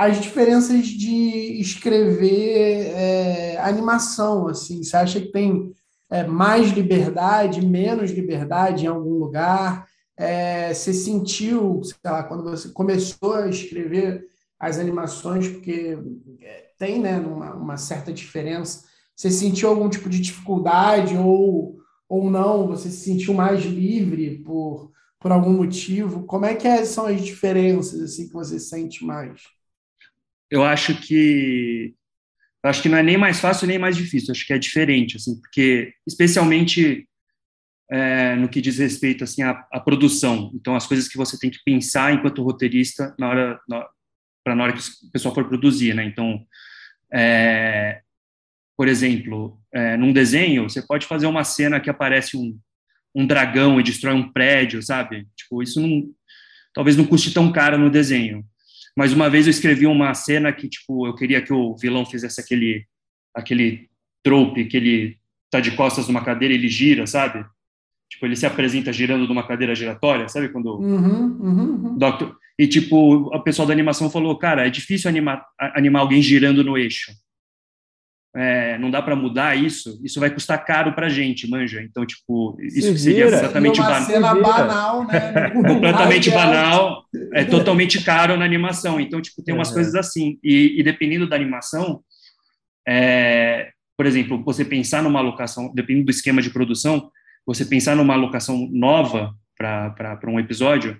A: as diferenças de escrever é, animação, assim. Você acha que tem é, mais liberdade, menos liberdade em algum lugar? É, você sentiu, sei lá, quando você começou a escrever as animações, porque é, tem né, uma, uma certa diferença. Você sentiu algum tipo de dificuldade ou, ou não? Você se sentiu mais livre por, por algum motivo? Como é que é, são as diferenças assim que você sente mais?
C: Eu acho que eu acho que não é nem mais fácil nem mais difícil. Acho que é diferente, assim, porque especialmente é, no que diz respeito assim à, à, produção. Então, as coisas que você tem que pensar enquanto roteirista na hora para na hora que o pessoal for produzir, né? Então, é, por exemplo, é, num desenho, você pode fazer uma cena que aparece um, um dragão e destrói um prédio, sabe? Tipo, isso não, talvez não custe tão caro no desenho. Mas uma vez eu escrevi uma cena que, tipo, eu queria que o vilão fizesse aquele, aquele trope que ele tá de costas numa cadeira e ele gira, sabe? Tipo, ele se apresenta girando numa cadeira giratória, sabe? Quando
A: uhum, uhum, uhum.
C: Doctor, e, tipo, o pessoal da animação falou, cara, é difícil animar, animar alguém girando no eixo. É, não dá para mudar isso, isso vai custar caro para gente, manja. Então, tipo, isso seria exatamente
A: uma cena banal, né? [laughs]
C: completamente banal, é [laughs] totalmente caro na animação. Então, tipo, tem umas uhum. coisas assim. E, e, dependendo da animação, é, por exemplo, você pensar numa alocação, dependendo do esquema de produção, você pensar numa alocação nova para um episódio,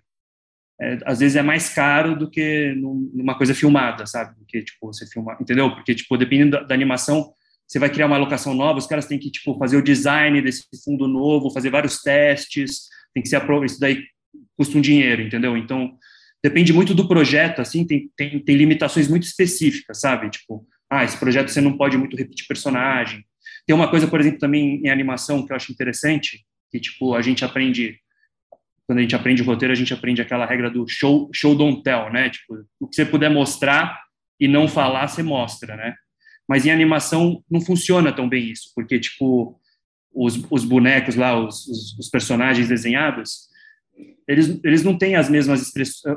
C: é, às vezes é mais caro do que numa coisa filmada, sabe? Porque, tipo, você filma, entendeu? Porque, tipo, dependendo da, da, animação, você vai criar uma locação nova, os caras têm que, tipo, fazer o design desse fundo novo, fazer vários testes, tem que ser aprovado, isso daí custa um dinheiro, entendeu? Então, depende muito do projeto, assim, tem, tem, tem limitações muito específicas, sabe? Tipo, ah, esse projeto você não pode muito repetir personagem. Tem uma coisa, por exemplo, também em animação que eu acho interessante, que, tipo, a gente aprende quando a gente aprende roteiro, a gente aprende aquela regra do show, show don't tell, né? Tipo, o que você puder mostrar e não falar, você mostra, né? Mas em animação não funciona tão bem isso, porque, tipo, os, os bonecos lá, os, os, os personagens desenhados, eles, eles não têm as mesmas,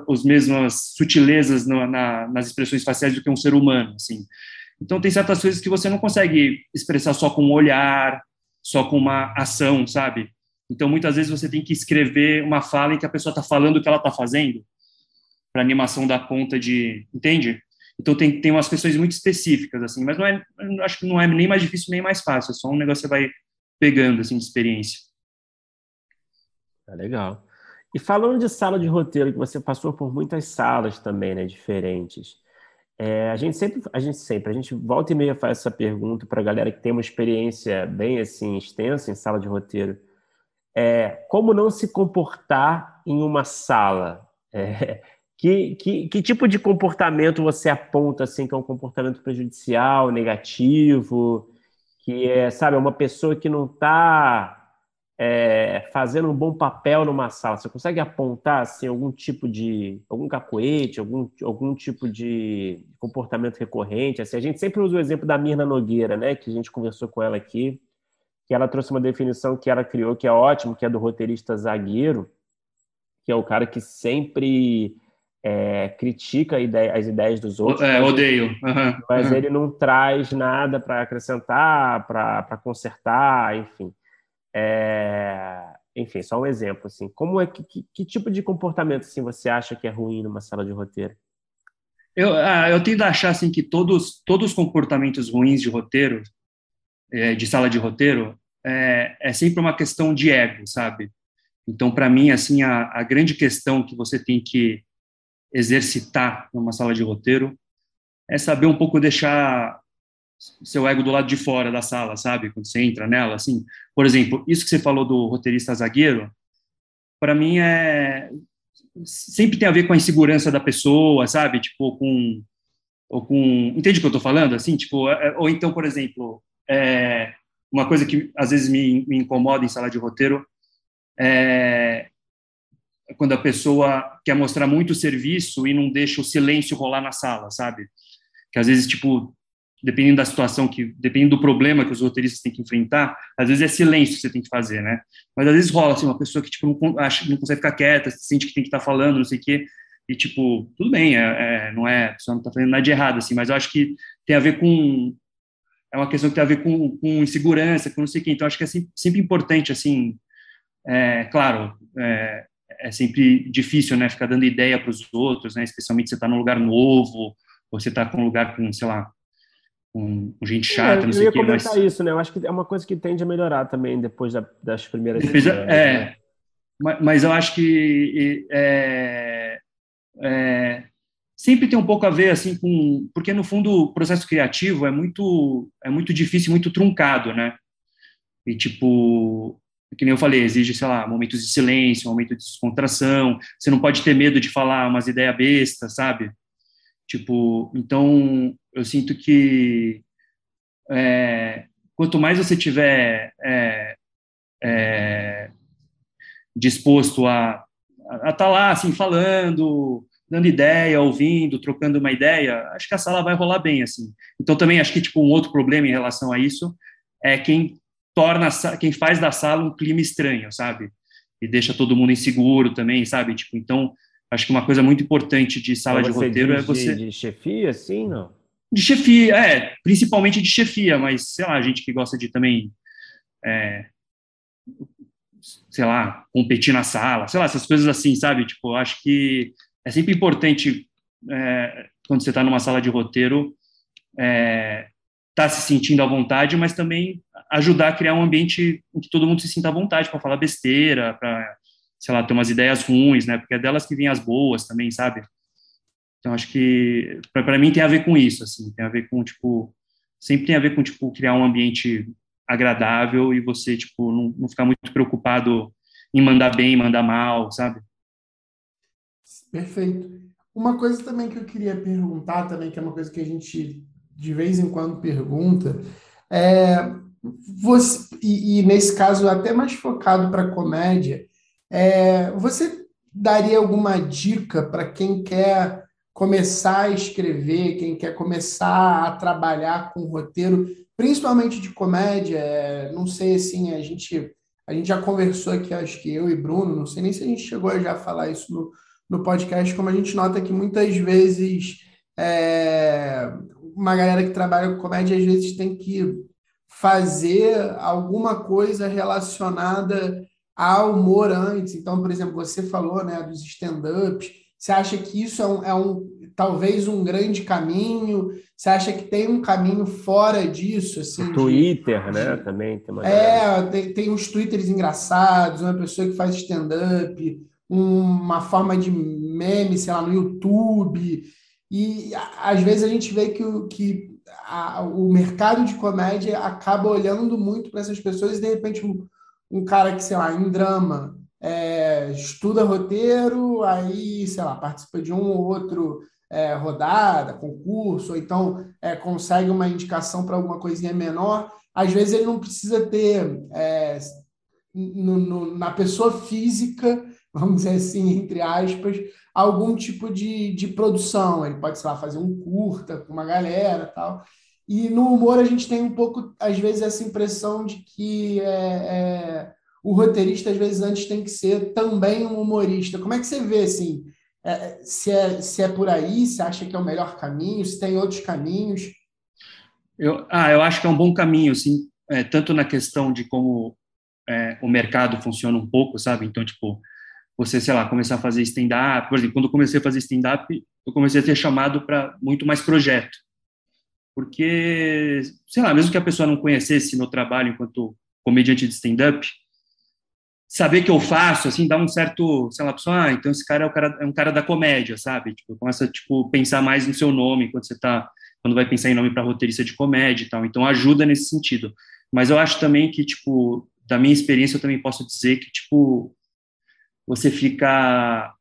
C: as mesmas sutilezas na, nas expressões faciais do que um ser humano, assim. Então, tem certas coisas que você não consegue expressar só com um olhar, só com uma ação, sabe? Então, muitas vezes você tem que escrever uma fala em que a pessoa está falando o que ela está fazendo, para animação dar conta de. Entende? Então, tem, tem umas questões muito específicas, assim, mas não é, acho que não é nem mais difícil nem mais fácil, é só um negócio que você vai pegando, assim, de experiência.
B: É legal. E falando de sala de roteiro, que você passou por muitas salas também, né, diferentes. É, a gente sempre, a gente sempre, a gente volta e meia faz essa pergunta para a galera que tem uma experiência bem assim extensa em sala de roteiro. É, como não se comportar em uma sala? É, que, que, que, tipo de comportamento você aponta assim que é um comportamento prejudicial, negativo, que é, sabe, uma pessoa que não está é, fazendo um bom papel numa sala? Você consegue apontar assim, algum tipo de algum cacoete, algum, algum tipo de comportamento recorrente? Assim, a gente sempre usa o exemplo da Mirna Nogueira, né, que a gente conversou com ela aqui, que ela trouxe uma definição que ela criou que é ótimo, que é do roteirista zagueiro, que é o cara que sempre é, critica ideia, as ideias dos outros.
C: É, odeio.
B: Uhum, mas uhum. ele não traz nada para acrescentar, para consertar, enfim. É, enfim, só um exemplo. Assim, como é que, que, que, tipo de comportamento assim, você acha que é ruim numa sala de roteiro?
C: Eu, ah, eu tendo a achar assim, que todos, todos os comportamentos ruins de roteiro, é, de sala de roteiro, é, é sempre uma questão de ego, sabe? Então, para mim, assim, a, a grande questão que você tem que exercitar numa sala de roteiro é saber um pouco deixar seu ego do lado de fora da sala, sabe? Quando você entra nela, assim. Por exemplo, isso que você falou do roteirista zagueiro, para mim é sempre tem a ver com a insegurança da pessoa, sabe? Tipo, com ou com entende o que eu estou falando? Assim, tipo, é, é, ou então, por exemplo, é, uma coisa que às vezes me, me incomoda em sala de roteiro é quando a pessoa quer mostrar muito serviço e não deixa o silêncio rolar na sala, sabe? Que às vezes, tipo, dependendo da situação, que dependendo do problema que os roteiristas têm que enfrentar, às vezes é silêncio que você tem que fazer, né? Mas às vezes rola, assim, uma pessoa que, tipo, não, acha, não consegue ficar quieta, sente que tem que estar tá falando, não sei o quê, e, tipo, tudo bem, é, é, não é, a pessoa não está fazendo nada de errado, assim, mas eu acho que tem a ver com, é uma questão que tem a ver com, com insegurança, com não sei o quê, então acho que é sempre, sempre importante, assim, é, claro, é, é sempre difícil, né, ficar dando ideia para os outros, né, especialmente se você está num lugar novo, ou você está com um lugar com, sei lá, com, gente é, chata, é, não sei o quê.
B: Eu ia comentar mas... isso, né, eu acho que é uma coisa que tende a melhorar também depois da, das primeiras...
C: Depois, é, né? mas eu acho que é, é, sempre tem um pouco a ver, assim, com... Porque, no fundo, o processo criativo é muito, é muito difícil, muito truncado, né, e, tipo, que nem eu falei, exige, sei lá, momentos de silêncio, momentos de descontração, você não pode ter medo de falar umas ideias bestas, sabe? Tipo, então, eu sinto que é, quanto mais você tiver é, é, disposto a estar tá lá, assim, falando, dando ideia, ouvindo, trocando uma ideia, acho que a sala vai rolar bem, assim. Então, também acho que, tipo, um outro problema em relação a isso é quem torna quem faz da sala um clima estranho, sabe? E deixa todo mundo inseguro também, sabe? Tipo, então acho que uma coisa muito importante de sala de roteiro
B: é
C: você
B: de chefia, assim, não?
C: De chefia, é, principalmente de chefia, mas sei lá, gente que gosta de também é, sei lá, competir na sala, sei lá, essas coisas assim, sabe? Tipo, acho que é sempre importante é, quando você está numa sala de roteiro é, tá se sentindo à vontade, mas também ajudar a criar um ambiente em que todo mundo se sinta à vontade para falar besteira, para, sei lá, ter umas ideias ruins, né? Porque é delas que vêm as boas também, sabe? Então, acho que, para mim, tem a ver com isso, assim, tem a ver com, tipo, sempre tem a ver com, tipo, criar um ambiente agradável e você, tipo, não, não ficar muito preocupado em mandar bem, mandar mal, sabe?
A: Perfeito. Uma coisa também que eu queria perguntar também, que é uma coisa que a gente de vez em quando pergunta, é, você, e, e, nesse caso até mais focado para comédia, é, você daria alguma dica para quem quer começar a escrever, quem quer começar a trabalhar com roteiro, principalmente de comédia? É, não sei assim, a gente a gente já conversou aqui, acho que eu e Bruno, não sei nem se a gente chegou a já falar isso no, no podcast, como a gente nota que muitas vezes é, uma galera que trabalha com comédia às vezes tem que fazer alguma coisa relacionada ao humor antes. Então, por exemplo, você falou né, dos stand-ups. Você acha que isso é um, é um, talvez um grande caminho? Você acha que tem um caminho fora disso? Assim,
B: o Twitter, de, né? De, também tem
A: É, tem, tem uns Twitters engraçados, uma pessoa que faz stand-up, uma forma de meme, sei lá, no YouTube. E às vezes a gente vê que, o, que a, o mercado de comédia acaba olhando muito para essas pessoas e de repente um, um cara que, sei lá, em drama, é, estuda roteiro, aí, sei lá, participa de um ou outro é, rodada, concurso, ou então é, consegue uma indicação para alguma coisinha menor. Às vezes ele não precisa ter é, no, no, na pessoa física, [laughs] vamos dizer assim, entre aspas, algum tipo de, de produção. Ele pode, sei lá, fazer um curta com uma galera tal. E no humor a gente tem um pouco, às vezes, essa impressão de que é, é, o roteirista, às vezes, antes tem que ser também um humorista. Como é que você vê, assim, é, se, é, se é por aí, se acha que é o melhor caminho, se tem outros caminhos?
C: Eu, ah, eu acho que é um bom caminho, sim, é, tanto na questão de como é, o mercado funciona um pouco, sabe? Então, tipo, você, sei lá, começar a fazer stand-up, por exemplo, quando eu comecei a fazer stand-up, eu comecei a ter chamado para muito mais projeto. Porque, sei lá, mesmo que a pessoa não conhecesse meu trabalho enquanto comediante de stand-up, saber que eu faço, assim, dá um certo, sei lá, a pessoa, ah, então esse cara é, o cara, é um cara da comédia, sabe? Tipo, começa, tipo, pensar mais no seu nome quando você tá, quando vai pensar em nome para roteirista de comédia e tal. Então, ajuda nesse sentido. Mas eu acho também que, tipo, da minha experiência, eu também posso dizer que, tipo, você fica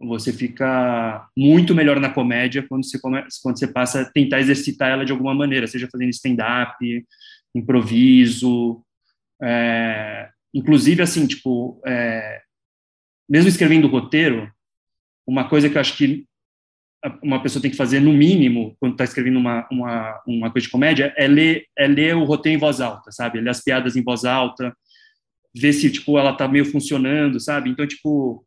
C: você fica muito melhor na comédia quando você come, quando você passa a tentar exercitar ela de alguma maneira, seja fazendo stand-up, improviso, é, inclusive assim, tipo, é, mesmo escrevendo roteiro, uma coisa que eu acho que uma pessoa tem que fazer no mínimo quando está escrevendo uma, uma, uma coisa de comédia é ler é ler o roteiro em voz alta, sabe? Ler as piadas em voz alta, ver se tipo ela tá meio funcionando, sabe? Então tipo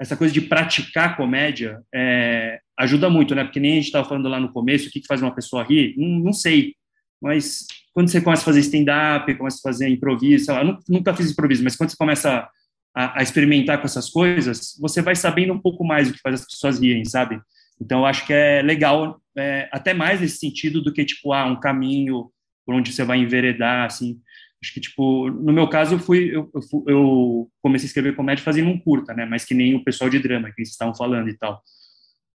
C: essa coisa de praticar comédia é, ajuda muito, né? Porque nem a gente estava falando lá no começo, o que, que faz uma pessoa rir? Não, não sei, mas quando você começa a fazer stand-up, começa a fazer improviso, sei lá, eu nunca fiz improviso, mas quando você começa a, a, experimentar com essas coisas, você vai sabendo um pouco mais o que faz as pessoas rirem, sabe? Então, eu acho que é legal, é, até mais nesse sentido do que, tipo, ah, um caminho por onde você vai enveredar, assim. Acho que, tipo, no meu caso, eu fui, eu, eu, eu, comecei a escrever comédia fazendo um curta, né? Mas que nem o pessoal de drama que vocês estavam falando e tal.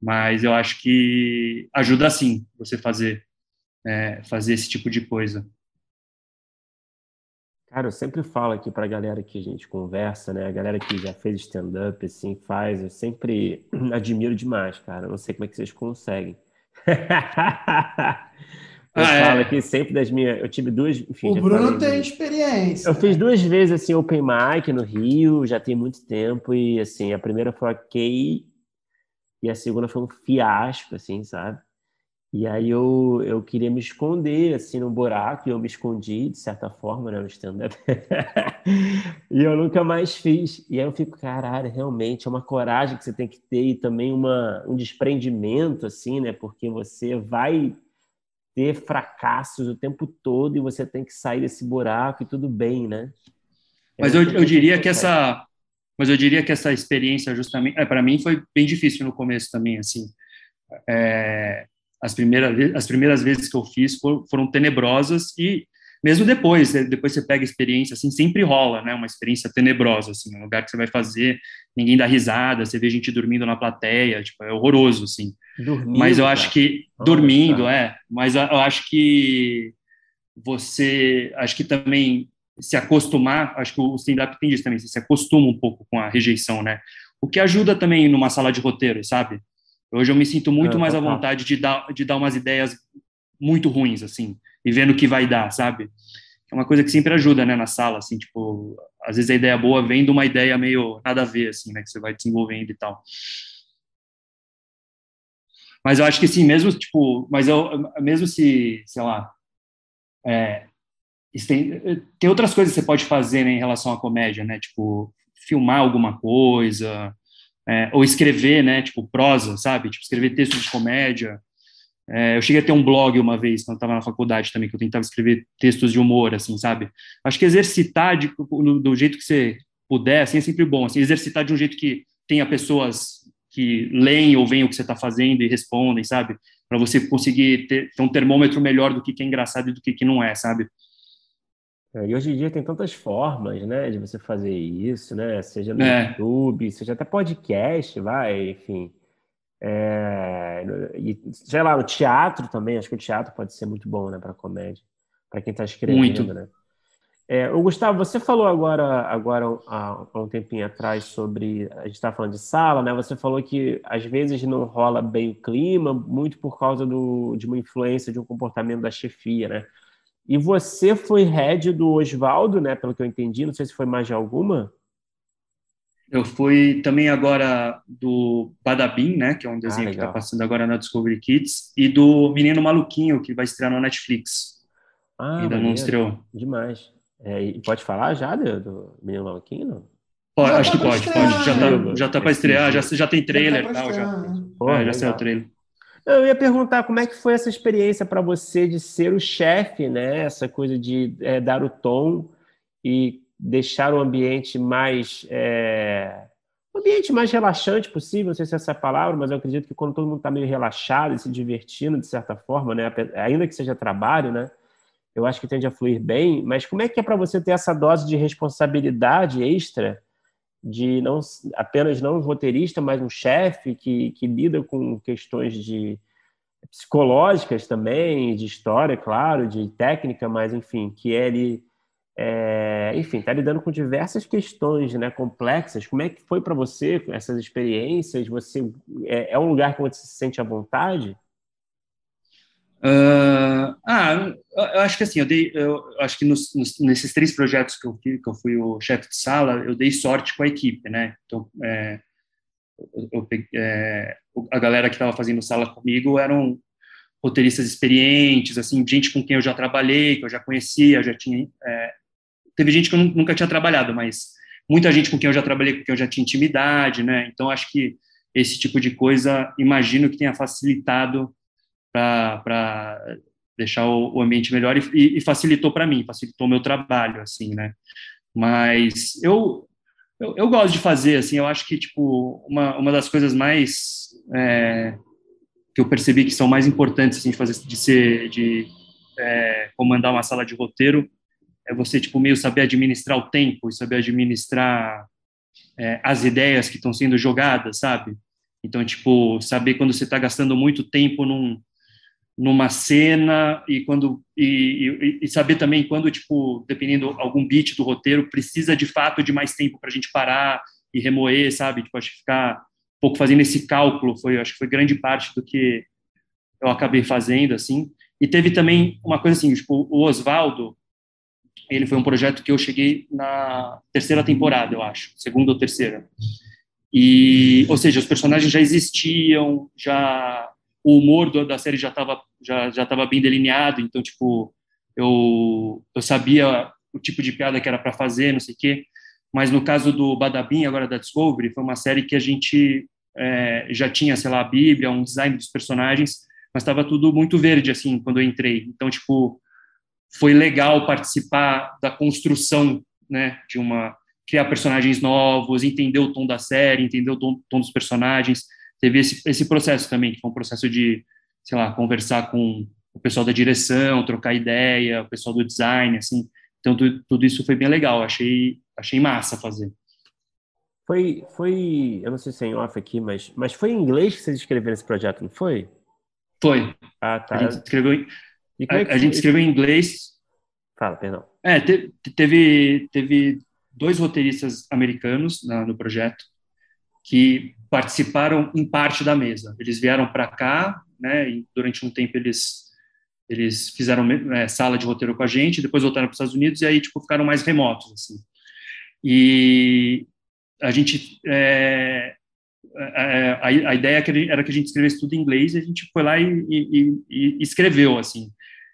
C: Mas eu acho que ajuda, sim, você fazer, é, fazer esse tipo de coisa.
B: Cara, eu sempre falo aqui para a galera que a gente conversa, né? A galera que já fez stand-up, assim, faz, eu sempre [clears throat] admiro demais, cara. Eu não sei como é que vocês conseguem. [laughs] Eu ah, falo é. aqui sempre das minhas. Eu tive duas. Enfim,
A: o Bruno tem experiência.
B: Eu fiz duas vezes assim, Open Mic no Rio, já tem muito tempo, e assim, a primeira foi ok, e a segunda foi um fiasco, assim, sabe? E aí eu, eu queria me esconder, assim, no buraco, e eu me escondi, de certa forma, né, no stand-up. [laughs] e eu nunca mais fiz. E aí eu fico, caralho, realmente, é uma coragem que você tem que ter e também uma, um desprendimento, assim, né? Porque você vai ter fracassos o tempo todo e você tem que sair desse buraco e tudo bem, né?
C: É mas eu, eu diria que essa, mas eu diria que essa experiência justamente, é, para mim foi bem difícil no começo também, assim. É, as primeiras as primeiras vezes que eu fiz foram, foram tenebrosas e mesmo depois, né, depois você pega experiência, assim, sempre rola, né, uma experiência tenebrosa, assim, um lugar que você vai fazer, ninguém dá risada, você vê gente dormindo na plateia, tipo, é horroroso, assim. Dormindo, mas eu acho que, dormindo, é, mas eu acho que você, acho que também se acostumar, acho que o stand-up tem disso também, você se acostuma um pouco com a rejeição, né, o que ajuda também numa sala de roteiro, sabe? Hoje eu me sinto muito é, mais à vontade de dar, de dar umas ideias muito ruins, assim, e vendo o que vai dar, sabe? É uma coisa que sempre ajuda, né, na sala, assim, tipo, às vezes a ideia boa vem de uma ideia meio nada a ver, assim, né, que você vai desenvolvendo e tal. Mas eu acho que sim, mesmo, tipo, mas eu, mesmo se, sei lá, é, tem, tem outras coisas que você pode fazer né, em relação à comédia, né, tipo, filmar alguma coisa, é, ou escrever, né, tipo, prosa, sabe, tipo, escrever textos de comédia, é, eu cheguei a ter um blog uma vez, quando estava na faculdade também, que eu tentava escrever textos de humor, assim, sabe? Acho que exercitar de, do jeito que você puder, assim, é sempre bom. Assim, exercitar de um jeito que tenha pessoas que leem ou veem o que você está fazendo e respondem, sabe? Para você conseguir ter, ter, um termômetro melhor do que, que é engraçado e do que, que não é, sabe?
B: É, e hoje em dia tem tantas formas, né, de você fazer isso, né? Seja no é. YouTube, seja até podcast, vai, enfim É, e, sei lá, o teatro também, acho que o teatro pode ser muito bom, né, para comédia, para quem está escrevendo, muito. né? É, o Gustavo, você falou agora, agora há, há um tempinho atrás sobre a gente estava falando de sala, né? Você falou que às vezes não rola bem o clima, muito por causa do, de uma influência de um comportamento da chefia, né? E você foi head do Oswaldo, né? Pelo que eu entendi, não sei se foi mais de alguma.
C: Eu fui também agora do Badabim, né? Que é um desenho ah, que está passando agora na Discovery Kids, e do Menino Maluquinho, que vai estrear no Netflix.
B: Ah, Ainda maneiro. não estreou. Demais. É, pode falar já do, do Menino Maluquinho, não?
C: Pode, acho que pode, pode. Já tá, já tá para estrear, já, já tem trailer e tal. Já, Pô, é, já saiu o trailer.
B: Eu ia perguntar como é que foi essa experiência para você de ser o chefe, né? Essa coisa de é, dar o tom e deixar o ambiente mais é, o ambiente mais relaxante possível. Não sei se é essa palavra, mas eu acredito que quando todo mundo está meio relaxado e se divertindo de certa forma, né? Ainda que seja trabalho, né? eu acho que tende a fluir bem, mas como é que é para você ter essa dose de responsabilidade extra de não apenas não um roteirista, mas um chefe que, que lida com questões de psicológicas também, de história, claro, de técnica, mas enfim, que é ele, é, enfim, está lidando com diversas questões, né, complexas. Como é que foi para você essas experiências? Você é, é um lugar que você se sente à vontade?
C: Uh, ah, eu acho que assim, eu dei, eu acho que nos, nos, nesses três projetos que eu, que eu fui o chefe de sala, eu dei sorte com a equipe, né? Então, é, eu, eu, é, a galera que estava fazendo sala comigo eram roteiristas experientes, assim, gente com quem eu já trabalhei, que eu já conhecia, já tinha, é, teve gente que eu nunca tinha trabalhado, mas muita gente com quem eu já trabalhei, com quem eu já tinha intimidade, né? Então, acho que esse tipo de coisa, imagino que tenha facilitado para deixar o, o, ambiente melhor e, e facilitou para mim, facilitou o meu trabalho, assim, né? Mas eu, eu, eu, gosto de fazer, assim, eu acho que, tipo, uma, uma das coisas mais é, que eu percebi que são mais importantes, assim, de fazer, de ser, de é, comandar uma sala de roteiro, é você, tipo, meio saber administrar o tempo e saber administrar é, as ideias que estão sendo jogadas, sabe? Então, tipo, saber quando você está gastando muito tempo num, numa cena e quando e, e, e, saber também quando tipo dependendo algum beat do roteiro precisa de fato de mais tempo para a gente parar e remoer sabe tipo acho que ficar um pouco fazendo esse cálculo foi acho que foi grande parte do que eu acabei fazendo assim e teve também uma coisa assim tipo o Osvaldo ele foi um projeto que eu cheguei na terceira temporada eu acho segunda ou terceira e ou seja os personagens já existiam já o humor da série já estava já já tava bem delineado, então tipo eu eu sabia o tipo de piada que era para fazer, não sei o quê. Mas no caso do Badabim, agora da Discovery, foi uma série que a gente é, já tinha, sei lá, a Bíblia, um design dos personagens, mas estava tudo muito verde assim quando eu entrei. Então tipo foi legal participar da construção, né, de uma criar personagens novos, entender o tom da série, entender o tom, tom dos personagens teve esse, esse processo também, que foi um processo de, sei lá, conversar com o pessoal da direção, trocar ideia, o pessoal do design, assim. Então, tudo, tudo isso foi bem legal, achei, achei massa fazer.
B: Foi, foi, eu não sei se é em off aqui, mas, mas foi em inglês que vocês escreveram esse projeto, não foi?
C: Foi.
B: Ah, tá.
C: A gente escreveu, em, a, é a gente escreveu em inglês.
B: Fala, perdão.
C: É, te, teve, teve dois roteiristas americanos na, no projeto que participaram em parte da mesa. Eles vieram para cá, né, e durante um tempo eles eles fizeram é, sala de roteiro com a gente, depois voltaram para os Estados Unidos e aí tipo ficaram mais remotos assim. E a gente é, a, a, ideia era que a gente escrevesse tudo em inglês e a gente foi lá e, e, e, escreveu assim.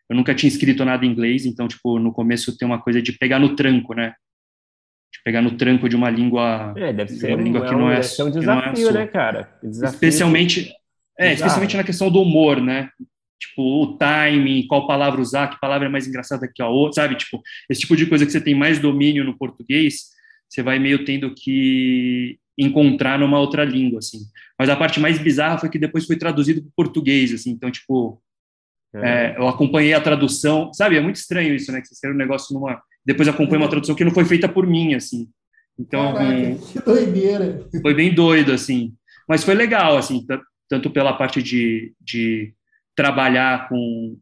C: Eu nunca tinha escrito nada em inglês, então tipo no começo tem uma coisa de pegar no tranco, né? de pegar no tranco de uma língua.
B: É, deve ser uma língua é que não é, deve ser um desafio, é né, cara?
C: Desafio especialmente, é, especialmente na questão do humor, né? Tipo, o timing, qual palavra usar, que palavra é mais engraçada que a outra, sabe? Tipo, esse tipo de coisa que você tem mais domínio no português, você vai meio tendo que encontrar numa outra língua, assim. Mas a parte mais bizarra foi que depois foi traduzido para português, assim. Então, tipo, é. É, eu acompanhei a tradução, sabe? É muito estranho isso, né? Que você escreve um negócio numa depois acompanho uma tradução que não foi feita por mim, assim. Então,
A: Caraca, que doideira.
C: Foi bem doido, assim. Mas foi legal, assim. tanto pela parte de, de trabalhar com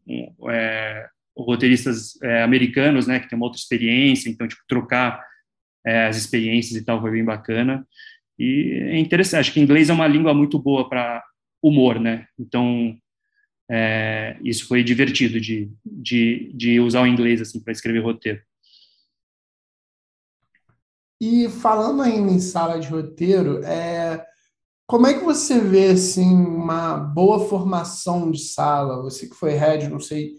C: é, roteiristas é, americanos, né, que tem uma outra experiência, então, tipo, trocar é, as experiências e tal foi bem bacana. E é interessante, acho que inglês é uma língua muito boa para humor, né? Então, é, isso foi divertido de, de, de usar o inglês assim para escrever roteiro.
A: E falando ainda em sala de roteiro, é, como é que você vê assim uma boa formação de sala? Você que foi head, não sei,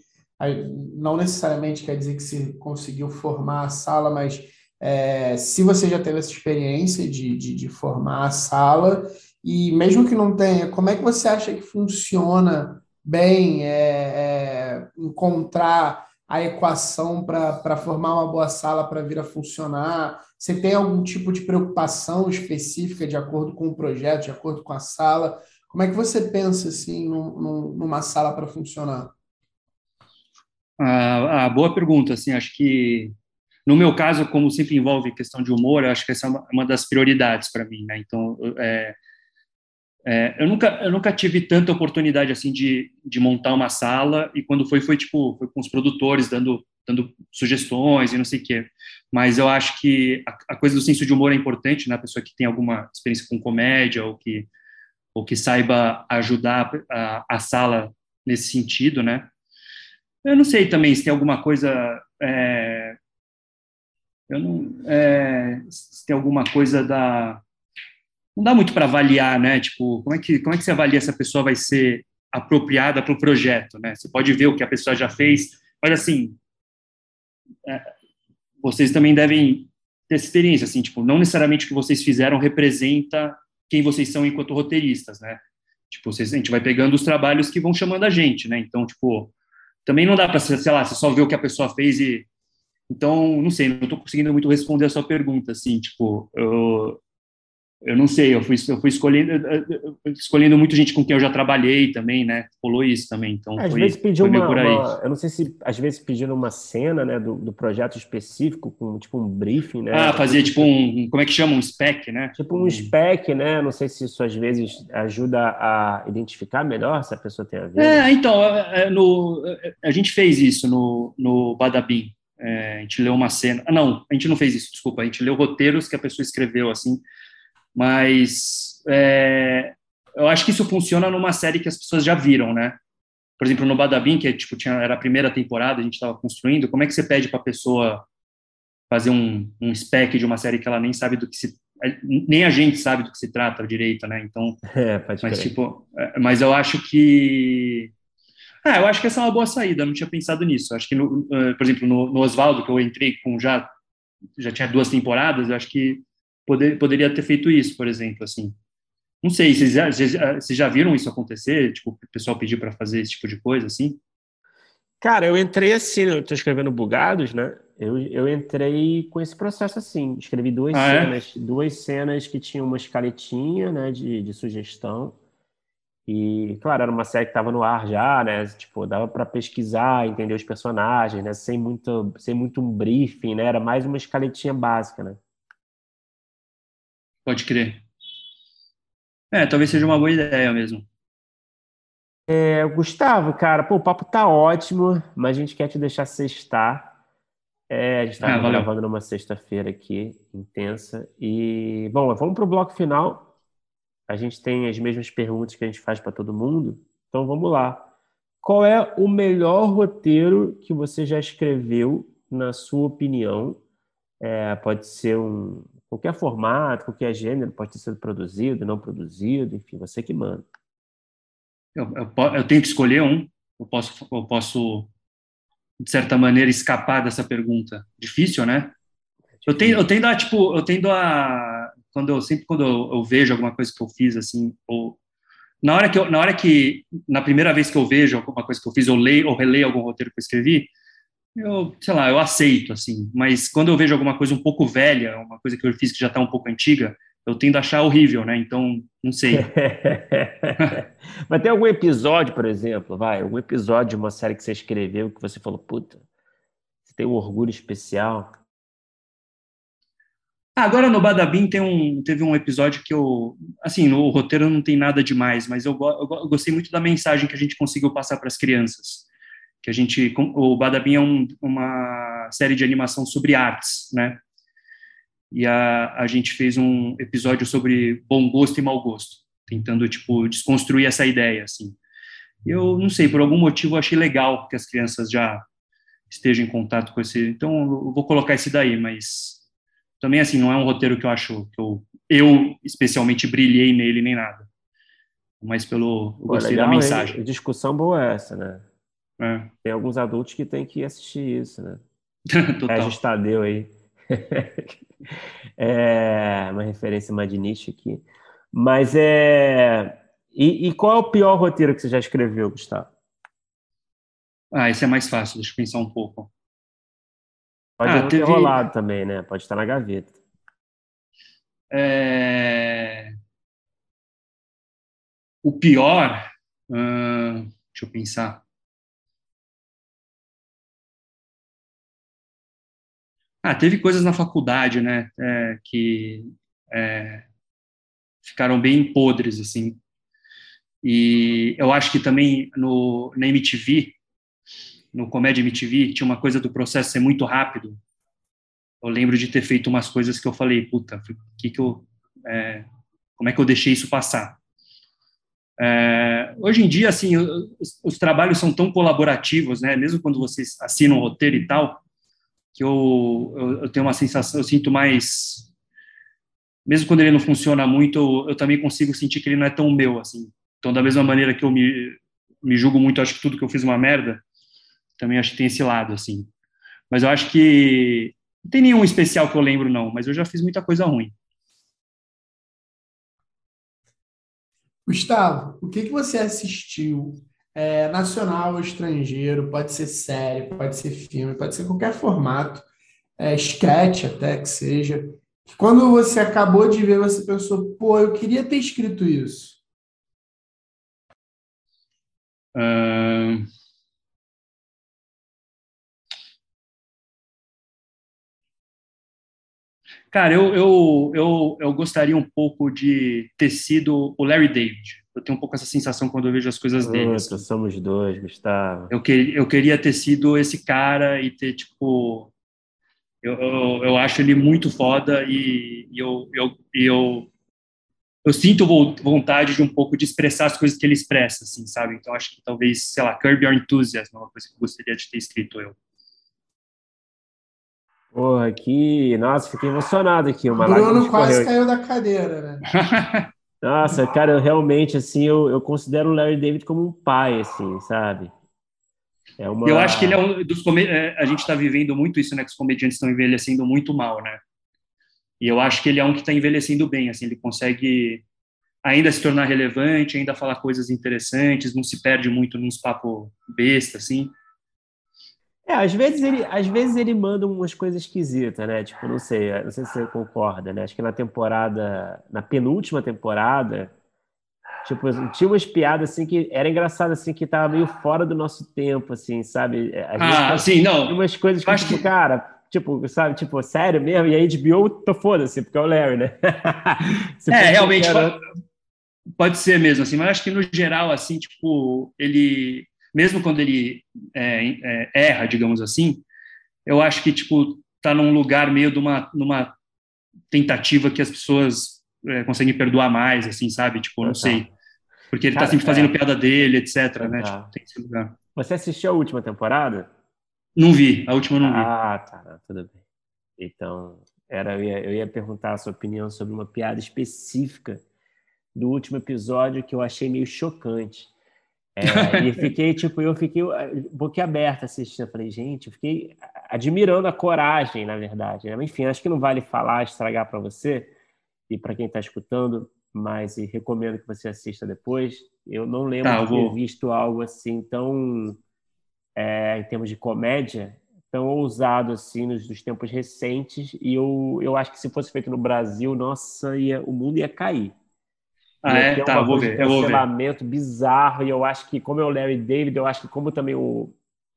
A: não necessariamente quer dizer que você conseguiu formar a sala, mas é, se você já teve essa experiência de, de, de, formar a sala, e mesmo que não tenha, como é que você acha que funciona bem é, é, encontrar a equação para formar uma boa sala para vir a funcionar? Você tem algum tipo de preocupação específica de acordo com o projeto, de acordo com a sala? Como é que você pensa assim num, numa sala para funcionar?
C: Ah, ah, boa pergunta. Assim, acho que no meu caso, como sempre envolve questão de humor, acho que essa é uma, das prioridades para mim, né? Então, é, é, eu nunca eu nunca tive tanta oportunidade assim de, de montar uma sala e quando foi foi tipo foi com os produtores dando dando sugestões e não sei o quê. Mas eu acho que a, a coisa do senso de humor é importante, né? A pessoa que tem alguma experiência com comédia ou que ou que saiba ajudar a, a sala nesse sentido, né? Eu não sei também se tem alguma coisa é, eu não é, se tem alguma coisa da não dá muito para avaliar, né? Tipo, como é que como é que você avalia se a pessoa vai ser apropriada para o projeto, né? Você pode ver o que a pessoa já fez, mas assim, é, vocês também devem ter experiência, assim, tipo, não necessariamente o que vocês fizeram representa quem vocês são enquanto roteiristas, né? Tipo, vocês, a gente vai pegando os trabalhos que vão chamando a gente, né? Então, tipo, também não dá para, sei lá, você só ver o que a pessoa fez e então, não sei, não estou conseguindo muito responder a sua pergunta, assim, tipo, eu, eu não sei, eu fui, eu fui escolhendo, escolhendo muito gente com quem eu já trabalhei também, né? Rolou isso também, então
B: às
C: foi,
B: vezes pediu uma, uma, eu não sei se às vezes pediram uma cena, né, do, do projeto específico com tipo um briefing, né?
C: Ah, fazer tipo um, como é que chama, um spec, né?
B: Tipo um spec, né? Não sei se isso às vezes ajuda a identificar melhor se a pessoa tem a ver.
C: É, então, é, é, no, é, a gente fez isso no, no Badabim, é, a gente leu uma cena. Ah, não, a gente não fez isso, desculpa. A gente leu roteiros que a pessoa escreveu, assim. Mas é, eu acho que isso funciona numa série que as pessoas já viram, né? Por exemplo, no Badabim, que é, tipo, tinha, era a primeira temporada, a gente estava construindo. Como é que você pede para a pessoa fazer um, um spec de uma série que ela nem sabe do que se nem a gente sabe do que se trata direito, né? Então, [laughs]
B: é,
C: mas tipo, é, mas eu acho que ah, eu acho que essa é uma boa saída, eu não tinha pensado nisso. Acho que, no, por exemplo, no, no Oswaldo, que eu entrei com já, já tinha duas temporadas, eu acho que poder, poderia ter feito isso, por exemplo, assim. Não sei, vocês já, vocês já viram isso acontecer? Tipo, o pessoal pedir para fazer esse tipo de coisa, assim?
B: Cara, eu entrei assim, eu estou escrevendo Bugados, né? Eu, eu entrei com esse processo assim, escrevi duas ah, é? cenas, é? duas cenas que tinham uma escaletinha, né, de, de sugestão, e, claro, era uma série que estava no ar já, né? Tipo, dava para pesquisar, entender os personagens, né? Sem muito, sem muito um briefing, né? Era mais uma escaletinha básica, né?
C: Pode crer. É, talvez seja uma boa ideia mesmo.
B: É, Gustavo, cara, pô, o papo tá ótimo, mas a gente quer te deixar sextar. É, a gente tá ah, gravando numa sexta-feira aqui, intensa. E, bom, vamos pro bloco final a gente tem as mesmas perguntas que a gente faz para todo mundo. Então vamos lá. Qual é o melhor roteiro que você já escreveu, na sua opinião? É, pode ser um qualquer formato, qualquer gênero, pode ter sido produzido, não produzido, enfim, você que manda.
C: Eu, eu, eu tenho que escolher um. Eu posso, eu posso, de certa maneira, escapar dessa pergunta. Difícil, né? Eu tendo, eu tendo a, tipo, eu tendo a quando eu sempre quando eu, eu, vejo alguma coisa que eu fiz assim, ou na hora que eu, na hora que na primeira vez que eu vejo alguma coisa que eu fiz, ou leio ou releio algum roteiro que eu escrevi, eu, sei lá, eu aceito assim, mas quando eu vejo alguma coisa um pouco velha, uma coisa que eu fiz que já está um pouco antiga, eu tendo a achar horrível, né? Então, não sei. [laughs]
B: mas tem algum episódio, por exemplo, vai, algum episódio de uma série que você escreveu que você falou, puta, você tem um orgulho especial?
C: Ah, agora no Badabim tem um, teve um episódio que eu, assim, no roteiro não tem nada demais, mas eu, eu, eu gostei muito da mensagem que a gente conseguiu passar para as crianças. Que a gente, o Badabim é um, uma série de animação sobre artes, né? E a, a gente fez um episódio sobre bom gosto e mau gosto, tentando tipo desconstruir essa ideia, assim. Eu não sei, por algum motivo eu achei legal que as crianças já estejam em contato com esse. Então eu vou colocar esse daí, mas também, assim, não é um roteiro que eu acho que eu, eu especialmente brilhei nele nem nada. Mas pelo. Eu gostei legal, da mensagem.
B: Hein? Discussão boa essa, né? É. Tem alguns adultos que têm que assistir isso, né? [laughs] Total. Regis Tadeu aí. [laughs] é uma referência magnífica aqui. Mas é. E, e, qual é o pior roteiro que você já escreveu, Gustavo?
C: Ah, esse é mais fácil, deixa eu pensar um pouco.
B: Pode ah, teve... ter rolado também, né? Pode estar na gaveta.
C: É... O pior, uh, deixa eu pensar. Ah, teve coisas na faculdade, né, é, que é, ficaram bem podres, assim. E eu acho que também no, na MTV, no Comédia MTV, tinha uma coisa do processo ser muito rápido. Eu lembro de ter feito umas coisas que eu falei, puta, que que eu, é, como é que eu deixei isso passar? É, hoje em dia, assim, os, os, trabalhos são tão colaborativos, né? Mesmo quando vocês assinam um roteiro e tal, que eu, eu, eu, tenho uma sensação, eu sinto mais, mesmo quando ele não funciona muito, eu, eu, também consigo sentir que ele não é tão meu, assim. Então, da mesma maneira que eu me, me julgo muito, acho que tudo que eu fiz é uma merda, também acho que tem esse lado, assim. Mas eu acho que não tem nenhum especial que eu lembro, não, mas eu já fiz muita coisa ruim.
A: Gustavo, o que, que você assistiu? É, nacional ou estrangeiro, pode ser série, pode ser filme, pode ser qualquer formato, é, sketch até que seja. Quando você acabou de ver, você pensou, pô, eu queria ter escrito isso.
C: Uh, Cara, eu, eu, eu, eu gostaria um pouco de ter sido o Larry David. Eu tenho um pouco essa sensação quando eu vejo as coisas Puta, dele.
B: Somos dois, Gustavo.
C: Eu, que, eu queria ter sido esse cara e ter, tipo. Eu, eu, eu acho ele muito foda e, e eu, eu, eu, eu sinto vontade de um pouco de expressar as coisas que ele expressa, assim, sabe? Então acho que talvez, sei lá, Curb Your Enthusiasm é uma coisa que eu gostaria de ter escrito eu.
B: Porra, aqui, nossa, fiquei emocionado aqui.
A: Uma Bruno quase caiu da cadeira, né? [laughs]
B: nossa, cara, eu realmente, assim, eu, eu considero o Larry David como um pai, assim, sabe?
C: É uma... Eu acho que ele é um dos é, a gente está vivendo muito isso, né? Que os comediantes estão envelhecendo muito mal, né? E eu acho que ele é um que está envelhecendo bem, assim, ele consegue ainda se tornar relevante, ainda falar coisas interessantes, não se perde muito nos papos besta, assim.
B: É, às vezes ele, às vezes ele manda umas coisas esquisitas, né? Tipo, não sei, não sei se você concorda, né? Acho que na temporada, na penúltima temporada, tipo, tinha umas piadas assim que era engraçado assim que tava meio fora do nosso tempo, assim, sabe?
C: Às ah, sim, não.
B: Umas coisas que, tipo, que... cara, tipo, sabe, tipo, sério mesmo? E aí HBO, tô foda-se, porque é o Larry, né? [laughs]
C: é, realmente era... pode, pode ser mesmo, assim, mas acho que no geral, assim, tipo, ele mesmo quando ele é, é, erra, digamos assim, eu acho que tipo tá num lugar meio de uma numa tentativa que as pessoas é, conseguem perdoar mais, assim, sabe? Tipo, não sei, porque ele tá Cara, tá sempre fazendo é. piada dele, etc, né? Tipo, tem esse lugar.
B: Você assistiu a última temporada?
C: Não vi, a última não vi.
B: Ah, tá, tudo bem. Então, era, eu ia, eu ia perguntar a sua opinião sobre uma piada específica do último episódio que eu achei meio chocante é, e fiquei, tipo, eu fiquei eh, boquiaberta assistindo. Eu falei, gente, eu fiquei admirando a coragem, na verdade. Né? Enfim, acho que não vale falar, estragar para você e para quem está escutando, mas recomendo que você assista depois. Eu não lembro tá, de ter visto algo assim tão, é, em termos de comédia, tão ousado assim nos, nos tempos recentes. E eu, eu acho que se fosse feito no Brasil, nossa, ia, o mundo ia cair.
C: Ah, é? Tá, eu vou ver. Eu
B: cancelamento bizarro, e eu acho que, como é o Larry David, eu acho que, como também o,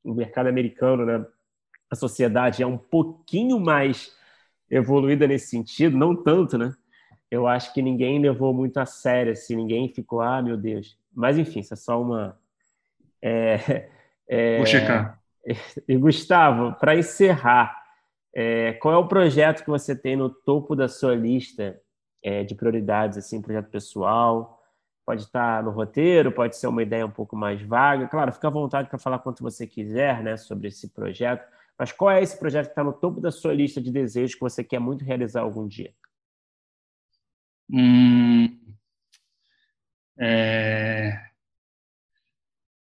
B: o mercado americano, né, a sociedade é um pouquinho mais evoluída nesse sentido, não tanto, né? Eu acho que ninguém levou muito a sério, assim, ninguém ficou, ah, meu Deus. Mas enfim, isso é só uma. É,
C: é, Vou checar. [laughs]
B: E Gustavo, para encerrar, é, qual é o projeto que você tem no topo da sua lista é, de prioridades, assim, projeto pessoal? Pode estar no roteiro, pode ser uma ideia um pouco mais vaga. Claro, fica à vontade para falar quanto você quiser, né, sobre esse projeto. Mas qual é esse projeto que está no topo da sua lista de desejos que você quer muito realizar algum dia?
C: Hum, é...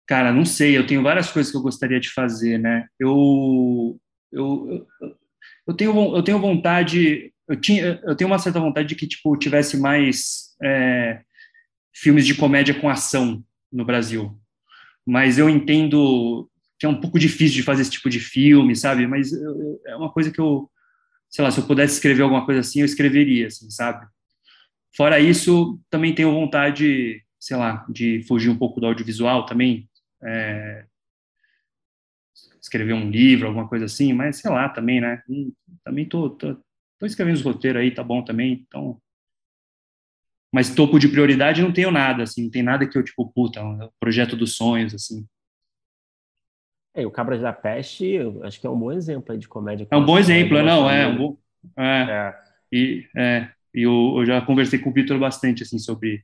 C: Cara, não sei. Eu tenho várias coisas que eu gostaria de fazer, né? Eu, eu, eu tenho, eu tenho vontade. Eu tinha, eu tenho uma certa vontade de que tipo tivesse mais é, filmes de comédia com ação no Brasil. Mas eu entendo que é um pouco difícil de fazer esse tipo de filme, sabe? Mas eu, é uma coisa que eu, sei lá, se eu pudesse escrever alguma coisa assim, eu escreveria, assim, sabe? Fora isso, também tenho vontade, sei lá, de fugir um pouco do audiovisual também, é, escrever um livro, alguma coisa assim, mas sei lá também, né? Hum, também tô, tô, tô escrevendo os roteiros aí, tá bom também, então mas topo de prioridade não tenho nada, assim, não tem nada que eu, tipo, puta, um projeto dos sonhos, assim.
B: É, o Cabras da Peste, acho que é um bom exemplo de comédia.
C: É um bom exemplo, não, é, um bom, é, é. E, é, e eu, eu, já conversei com o Vitor bastante, assim, sobre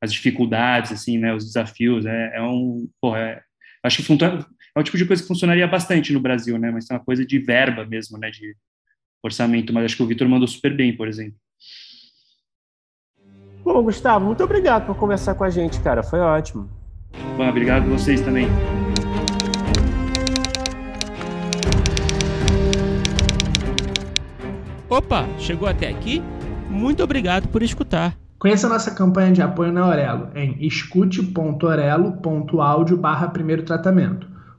C: as dificuldades, assim, né, os desafios, é, é um, porra, é, acho que é o tipo de coisa que funcionaria bastante no Brasil, né, mas é uma coisa de verba mesmo, né, de orçamento, mas acho que o Vitor mandou super bem, por exemplo.
B: Bom, Gustavo, muito obrigado por conversar com a gente, cara. Foi ótimo.
C: Bom, obrigado a vocês também.
B: Opa, chegou até aqui? Muito obrigado por escutar.
D: Conheça a nossa campanha de apoio na Aurelo em escute.orelo.audio barra primeiro tratamento.